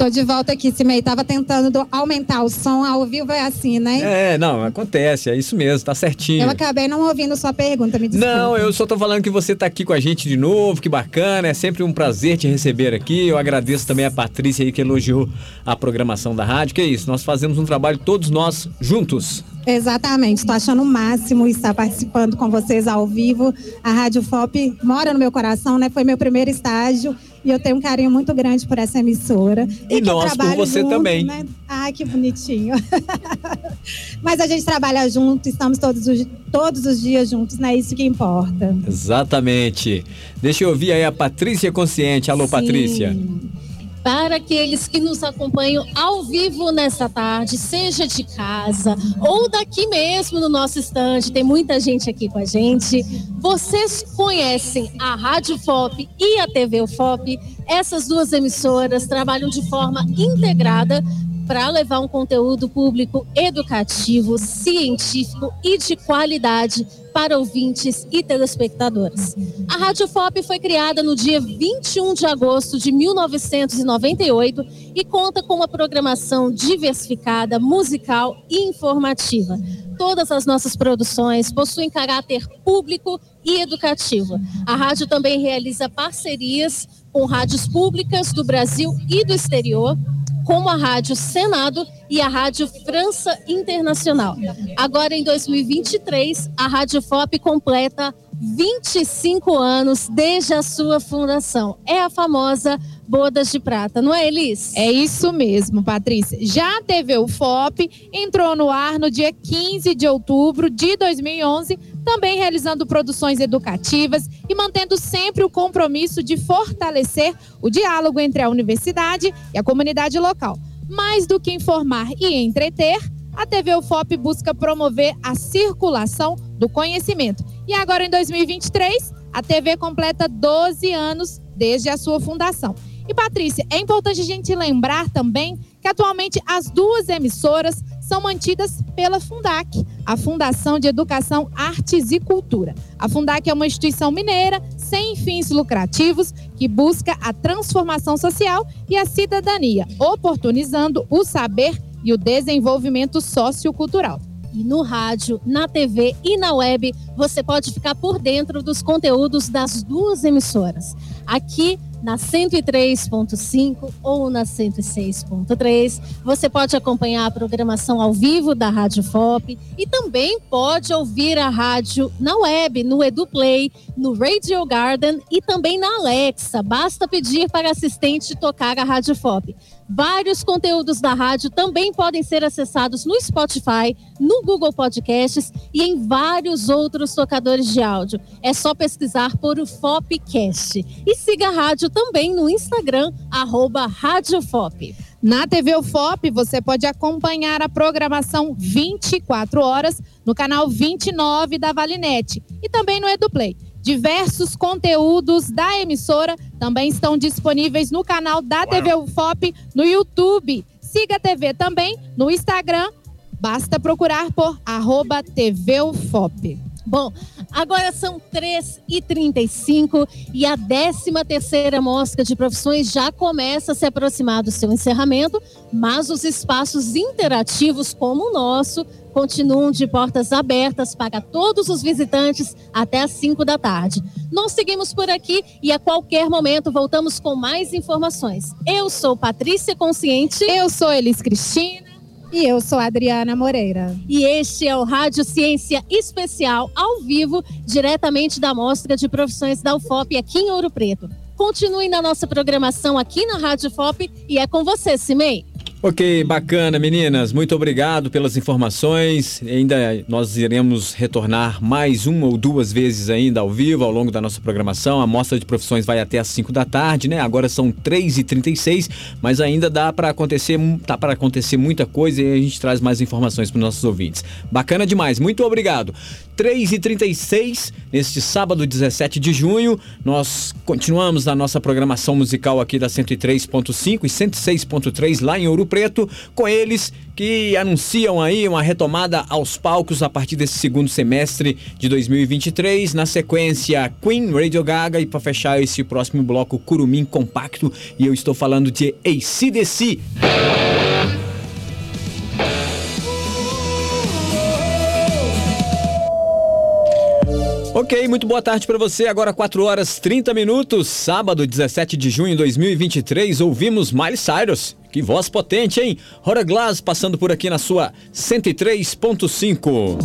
Speaker 8: Tô de volta aqui, Cimei. Tava tentando aumentar o som. Ao vivo é assim, né?
Speaker 2: É, não, acontece, é isso mesmo, tá certinho.
Speaker 8: Eu acabei não ouvindo sua pergunta, me desculpa.
Speaker 2: Não, eu só tô falando que você tá aqui com a gente de novo, que bacana, é sempre um prazer te receber aqui. Eu agradeço também a Patrícia aí que elogiou a programação da rádio. Que é isso, nós fazemos um trabalho todos nós juntos.
Speaker 8: Exatamente, estou achando o máximo estar participando com vocês ao vivo. A Rádio FOP mora no meu coração, né? Foi meu primeiro estágio e eu tenho um carinho muito grande por essa emissora.
Speaker 2: E, e nós por você
Speaker 8: junto,
Speaker 2: também.
Speaker 8: Né? Ai, que bonitinho. Mas a gente trabalha junto, estamos todos os, todos os dias juntos, né? Isso que importa.
Speaker 2: Exatamente. Deixa eu ouvir aí a Patrícia Consciente. Alô,
Speaker 6: Sim.
Speaker 2: Patrícia.
Speaker 6: Para aqueles que nos acompanham ao vivo nesta tarde, seja de casa ou daqui mesmo no nosso estande, tem muita gente aqui com a gente. Vocês conhecem a Rádio FOP e a TV UFOP? Essas duas emissoras trabalham de forma integrada para levar um conteúdo público educativo, científico e de qualidade para ouvintes e telespectadores. A Rádio FOP foi criada no dia 21 de agosto de 1998 e conta com uma programação diversificada, musical e informativa. Todas as nossas produções possuem caráter público e educativo. A rádio também realiza parcerias com rádios públicas do Brasil e do exterior, como a Rádio Senado e a Rádio França Internacional. Agora, em 2023, a Rádio FOP completa 25 anos desde a sua fundação. É a famosa Bodas de Prata, não é, Elis?
Speaker 1: É isso mesmo, Patrícia. Já a TV UFOP entrou no ar no dia 15 de outubro de 2011, também realizando produções educativas e mantendo sempre o compromisso de fortalecer o diálogo entre a universidade e a comunidade local. Mais do que informar e entreter, a TV UFOP busca promover a circulação do conhecimento. E agora, em 2023, a TV completa 12 anos desde a sua fundação. E Patrícia, é importante a gente lembrar também que atualmente as duas emissoras são mantidas pela Fundac, a Fundação de Educação, Artes e Cultura. A Fundac é uma instituição mineira sem fins lucrativos que busca a transformação social e a cidadania, oportunizando o saber e o desenvolvimento sociocultural.
Speaker 6: E no rádio, na TV e na web, você pode ficar por dentro dos conteúdos das duas emissoras. Aqui na 103.5 ou na 106.3. Você pode acompanhar a programação ao vivo da Rádio FOP e também pode ouvir a rádio na web, no EduPlay, no Radio Garden e também na Alexa. Basta pedir para assistente tocar a Rádio FOP. Vários conteúdos da rádio também podem ser acessados no Spotify, no Google Podcasts e em vários outros tocadores de áudio. É só pesquisar por o Fopcast. E siga a rádio também no Instagram, arroba RádioFop.
Speaker 1: Na TV UFOP, você pode acompanhar a programação 24 horas no canal 29 da Valinet e também no EduPlay. Diversos conteúdos da emissora também estão disponíveis no canal da TV UFOP no YouTube. Siga a TV também no Instagram. Basta procurar por arroba TV UFOP.
Speaker 6: Bom, agora são 3h35 e a 13ª Mostra de Profissões já começa a se aproximar do seu encerramento, mas os espaços interativos como o nosso continuam de portas abertas para todos os visitantes até às 5 da tarde. Nós seguimos por aqui e a qualquer momento voltamos com mais informações. Eu sou Patrícia Consciente.
Speaker 1: Eu sou Elis Cristina.
Speaker 8: E eu sou Adriana Moreira.
Speaker 6: E este é o Rádio Ciência Especial, ao vivo, diretamente da Mostra de Profissões da UFOP aqui em Ouro Preto. Continue na nossa programação aqui na Rádio FOP e é com você, Cimei.
Speaker 2: Ok, bacana, meninas. Muito obrigado pelas informações. Ainda nós iremos retornar mais uma ou duas vezes ainda ao vivo ao longo da nossa programação. A mostra de profissões vai até às 5 da tarde, né? Agora são 3h36, mas ainda dá para acontecer, tá para acontecer muita coisa e a gente traz mais informações para os nossos ouvintes. Bacana demais. Muito obrigado. 3h36, neste sábado 17 de junho. Nós continuamos na nossa programação musical aqui da 103.5 e 106.3 lá em Ouro Preto, com eles que anunciam aí uma retomada aos palcos a partir desse segundo semestre de 2023. Na sequência, Queen, Radio Gaga e para fechar esse próximo bloco, Curumim Compacto. E eu estou falando de ACDC. Ok, muito boa tarde para você. Agora 4 horas 30 minutos, sábado 17 de junho de 2023. Ouvimos Miley Cyrus. Que voz potente, hein? Hora Glass passando por aqui na sua 103.5.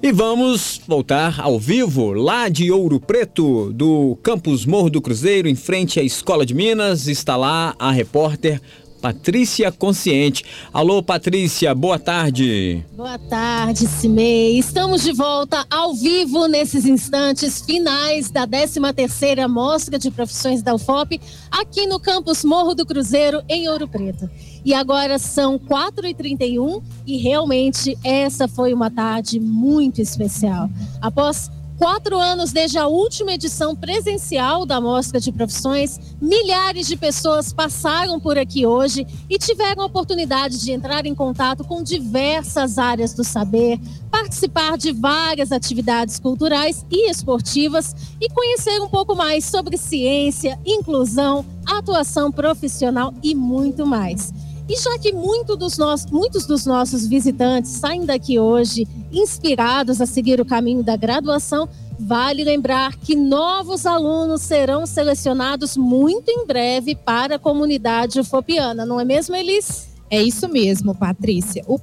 Speaker 2: E vamos voltar ao vivo lá de Ouro Preto, do campus Morro do Cruzeiro, em frente à Escola de Minas. Está lá a repórter Patrícia Consciente. Alô, Patrícia, boa tarde.
Speaker 6: Boa tarde, Cimei. Estamos de volta ao vivo nesses instantes finais da 13ª Mostra de Profissões da UFOP, aqui no campus Morro do Cruzeiro, em Ouro Preto. E agora são 4h31 e realmente essa foi uma tarde muito especial. Após quatro anos desde a última edição presencial da Mostra de Profissões, milhares de pessoas passaram por aqui hoje e tiveram a oportunidade de entrar em contato com diversas áreas do saber, participar de várias atividades culturais e esportivas e conhecer um pouco mais sobre ciência, inclusão, atuação profissional e muito mais. E já que muito dos nossos, muitos dos nossos visitantes saem daqui hoje inspirados a seguir o caminho da graduação, vale lembrar que novos alunos serão selecionados muito em breve para a comunidade ufopiana, não é mesmo, Elis?
Speaker 1: É isso mesmo, Patrícia. O,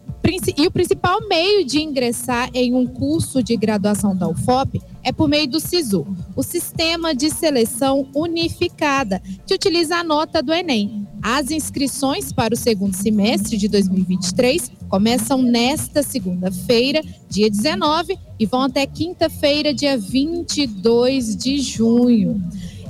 Speaker 1: e o principal meio de ingressar em um curso de graduação da UFOP é por meio do SISU, o Sistema de Seleção Unificada, que utiliza a nota do Enem. As inscrições para o segundo semestre de 2023 começam nesta segunda-feira, dia 19, e vão até quinta-feira, dia 22 de junho.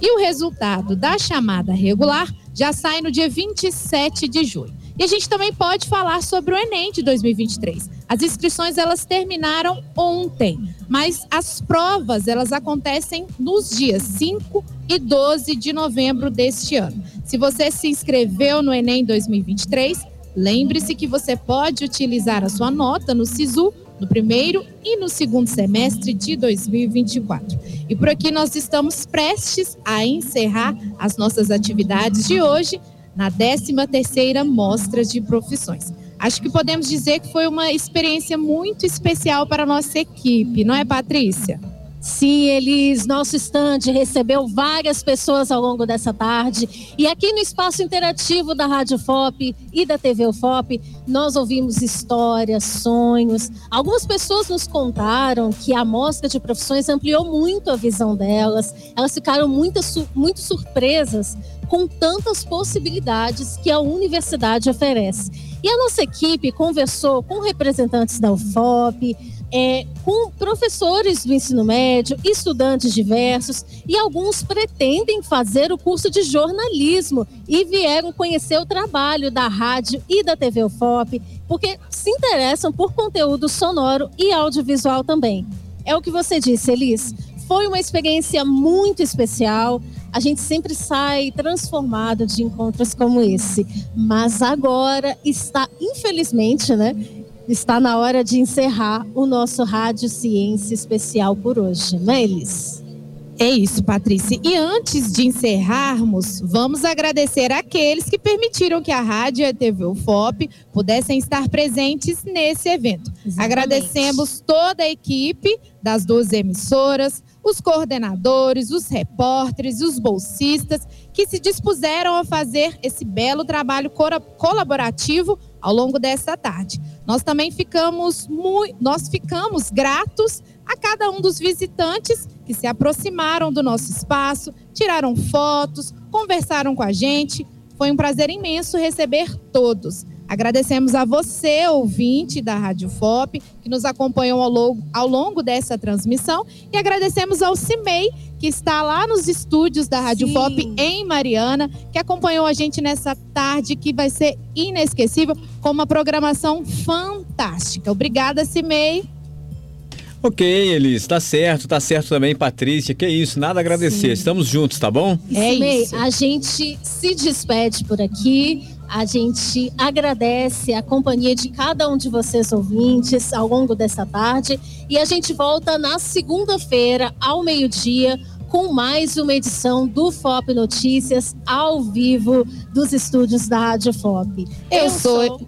Speaker 1: E o resultado da chamada regular já sai no dia 27 de junho. E a gente também pode falar sobre o Enem de 2023. As inscrições elas terminaram ontem, mas as provas elas acontecem nos dias 5 e 12 de novembro deste ano. Se você se inscreveu no Enem 2023, lembre-se que você pode utilizar a sua nota no SISU no primeiro e no segundo semestre de 2024. E por aqui nós estamos prestes a encerrar as nossas atividades de hoje na 13ª Mostra de Profissões. Acho que podemos dizer que foi uma experiência muito especial para a nossa equipe, não é, Patrícia?
Speaker 6: Sim, Elis, nosso estande recebeu várias pessoas ao longo dessa tarde. E aqui no espaço interativo da Rádio FOP e da TV UFOP, nós ouvimos histórias, sonhos. Algumas pessoas nos contaram que a mostra de profissões ampliou muito a visão delas. Elas ficaram muito, muito surpresas com tantas possibilidades que a universidade oferece. E a nossa equipe conversou com representantes da UFOP, é, com professores do ensino médio, estudantes diversos, e alguns pretendem fazer o curso de jornalismo e vieram conhecer o trabalho da rádio e da TV UFOP, porque se interessam por conteúdo sonoro e audiovisual também. É o que você disse, Elis. Foi uma experiência muito especial. A gente sempre sai transformado de encontros como esse. Mas agora está, infelizmente, né? Está na hora de encerrar o nosso Rádio Ciência Especial por hoje, não é, Elis?
Speaker 1: É isso, Patrícia. E antes de encerrarmos, vamos agradecer aqueles que permitiram que a rádio e a TV UFOP pudessem estar presentes nesse evento. Exatamente. Agradecemos toda a equipe das duas emissoras, os coordenadores, os repórteres, os bolsistas que se dispuseram a fazer esse belo trabalho colaborativo ao longo dessa tarde. Nós também ficamos muito, nós ficamos gratos a cada um dos visitantes que se aproximaram do nosso espaço, tiraram fotos, conversaram com a gente. Foi um prazer imenso receber todos. Agradecemos a você, ouvinte da Rádio FOP, que nos acompanhou ao longo, ao longo dessa transmissão. E agradecemos ao CIMEI, que está lá nos estúdios da Rádio Sim. FOP em Mariana, que acompanhou a gente nessa tarde, que vai ser inesquecível, com uma programação fantástica. Obrigada, CIMEI.
Speaker 2: Ok, Elis, tá certo, tá certo também, Patrícia. Que isso, nada a agradecer.
Speaker 6: Sim.
Speaker 2: Estamos juntos, tá bom?
Speaker 6: É isso. A gente se despede por aqui. A gente agradece a companhia de cada um de vocês ouvintes ao longo dessa tarde e a gente volta na segunda-feira ao meio-dia com mais uma edição do FOP Notícias ao vivo dos estúdios da Rádio FOP.
Speaker 1: Eu sou-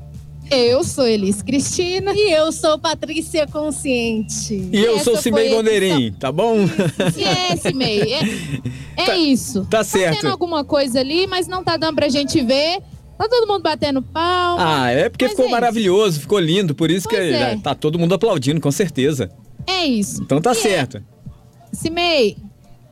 Speaker 1: Eu sou Elis Cristina.
Speaker 6: E eu sou Patrícia Consciente.
Speaker 2: E eu
Speaker 1: Essa
Speaker 2: sou Cimei Gondeirim, tá bom?
Speaker 1: É, esse meio. É, é isso.
Speaker 2: tá certo.
Speaker 1: Tá tendo alguma coisa ali, mas não tá dando pra gente ver. Tá todo mundo batendo palma.
Speaker 2: Ah, é porque
Speaker 1: Mas
Speaker 2: ficou
Speaker 1: é
Speaker 2: maravilhoso, ficou lindo, por isso que
Speaker 1: Pois é.
Speaker 2: tá todo mundo aplaudindo, com certeza.
Speaker 1: É isso.
Speaker 2: Então tá certo.
Speaker 1: Cimei,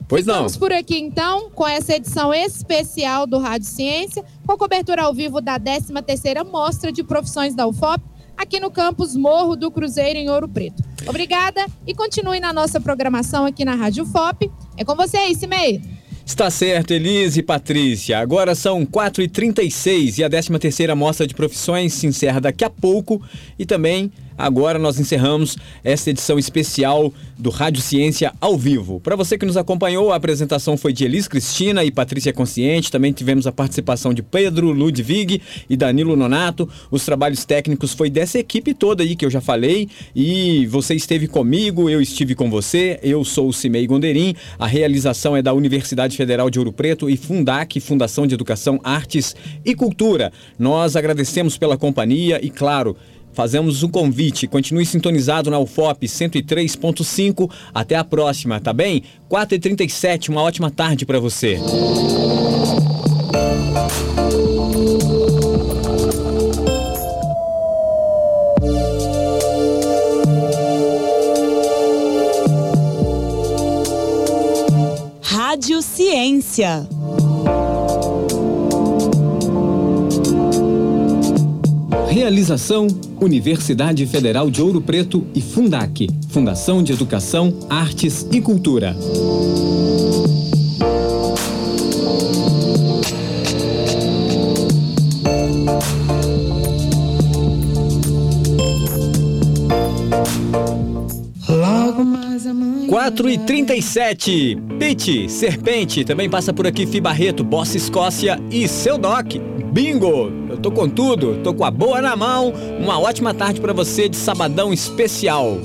Speaker 2: Pois não.
Speaker 1: Vamos por aqui então com essa edição especial do Rádio Ciência, com cobertura ao vivo da 13ª Mostra de Profissões da UFOP, aqui no campus Morro do Cruzeiro, em Ouro Preto. Obrigada e continue na nossa programação aqui na Rádio UFOP. É com você aí, Cimei.
Speaker 2: Está certo, Elise e Patrícia. Agora são 4h36 e a 13ª Mostra de Profissões se encerra daqui a pouco. E também, agora nós encerramos esta edição especial do Rádio Ciência ao vivo. Para você que nos acompanhou, a apresentação foi de Elis Cristina e Patrícia Consciente. Também tivemos a participação de Pedro Ludwig e Danilo Nonato. Os trabalhos técnicos foi dessa equipe toda aí que eu já falei. E você esteve comigo, eu estive com você. Eu sou o Cimei Gonderim. A realização é da Universidade Federal de Ouro Preto e Fundac, Fundação de Educação, Artes e Cultura. Nós agradecemos pela companhia e, claro, fazemos um convite. Continue sintonizado na UFOP 103.5. Até a próxima, tá bem? 4h37, uma ótima tarde para você.
Speaker 12: Rádio Ciência.
Speaker 2: Realização: Universidade Federal de Ouro Preto e Fundac, Fundação de Educação, Artes e Cultura. 4 e 37 Pete, Serpente, também passa por aqui Fi Barreto, Bossa Escócia e seu Doc. Bingo! Eu tô com tudo, tô com a boa na mão. Uma ótima tarde para você de sabadão especial.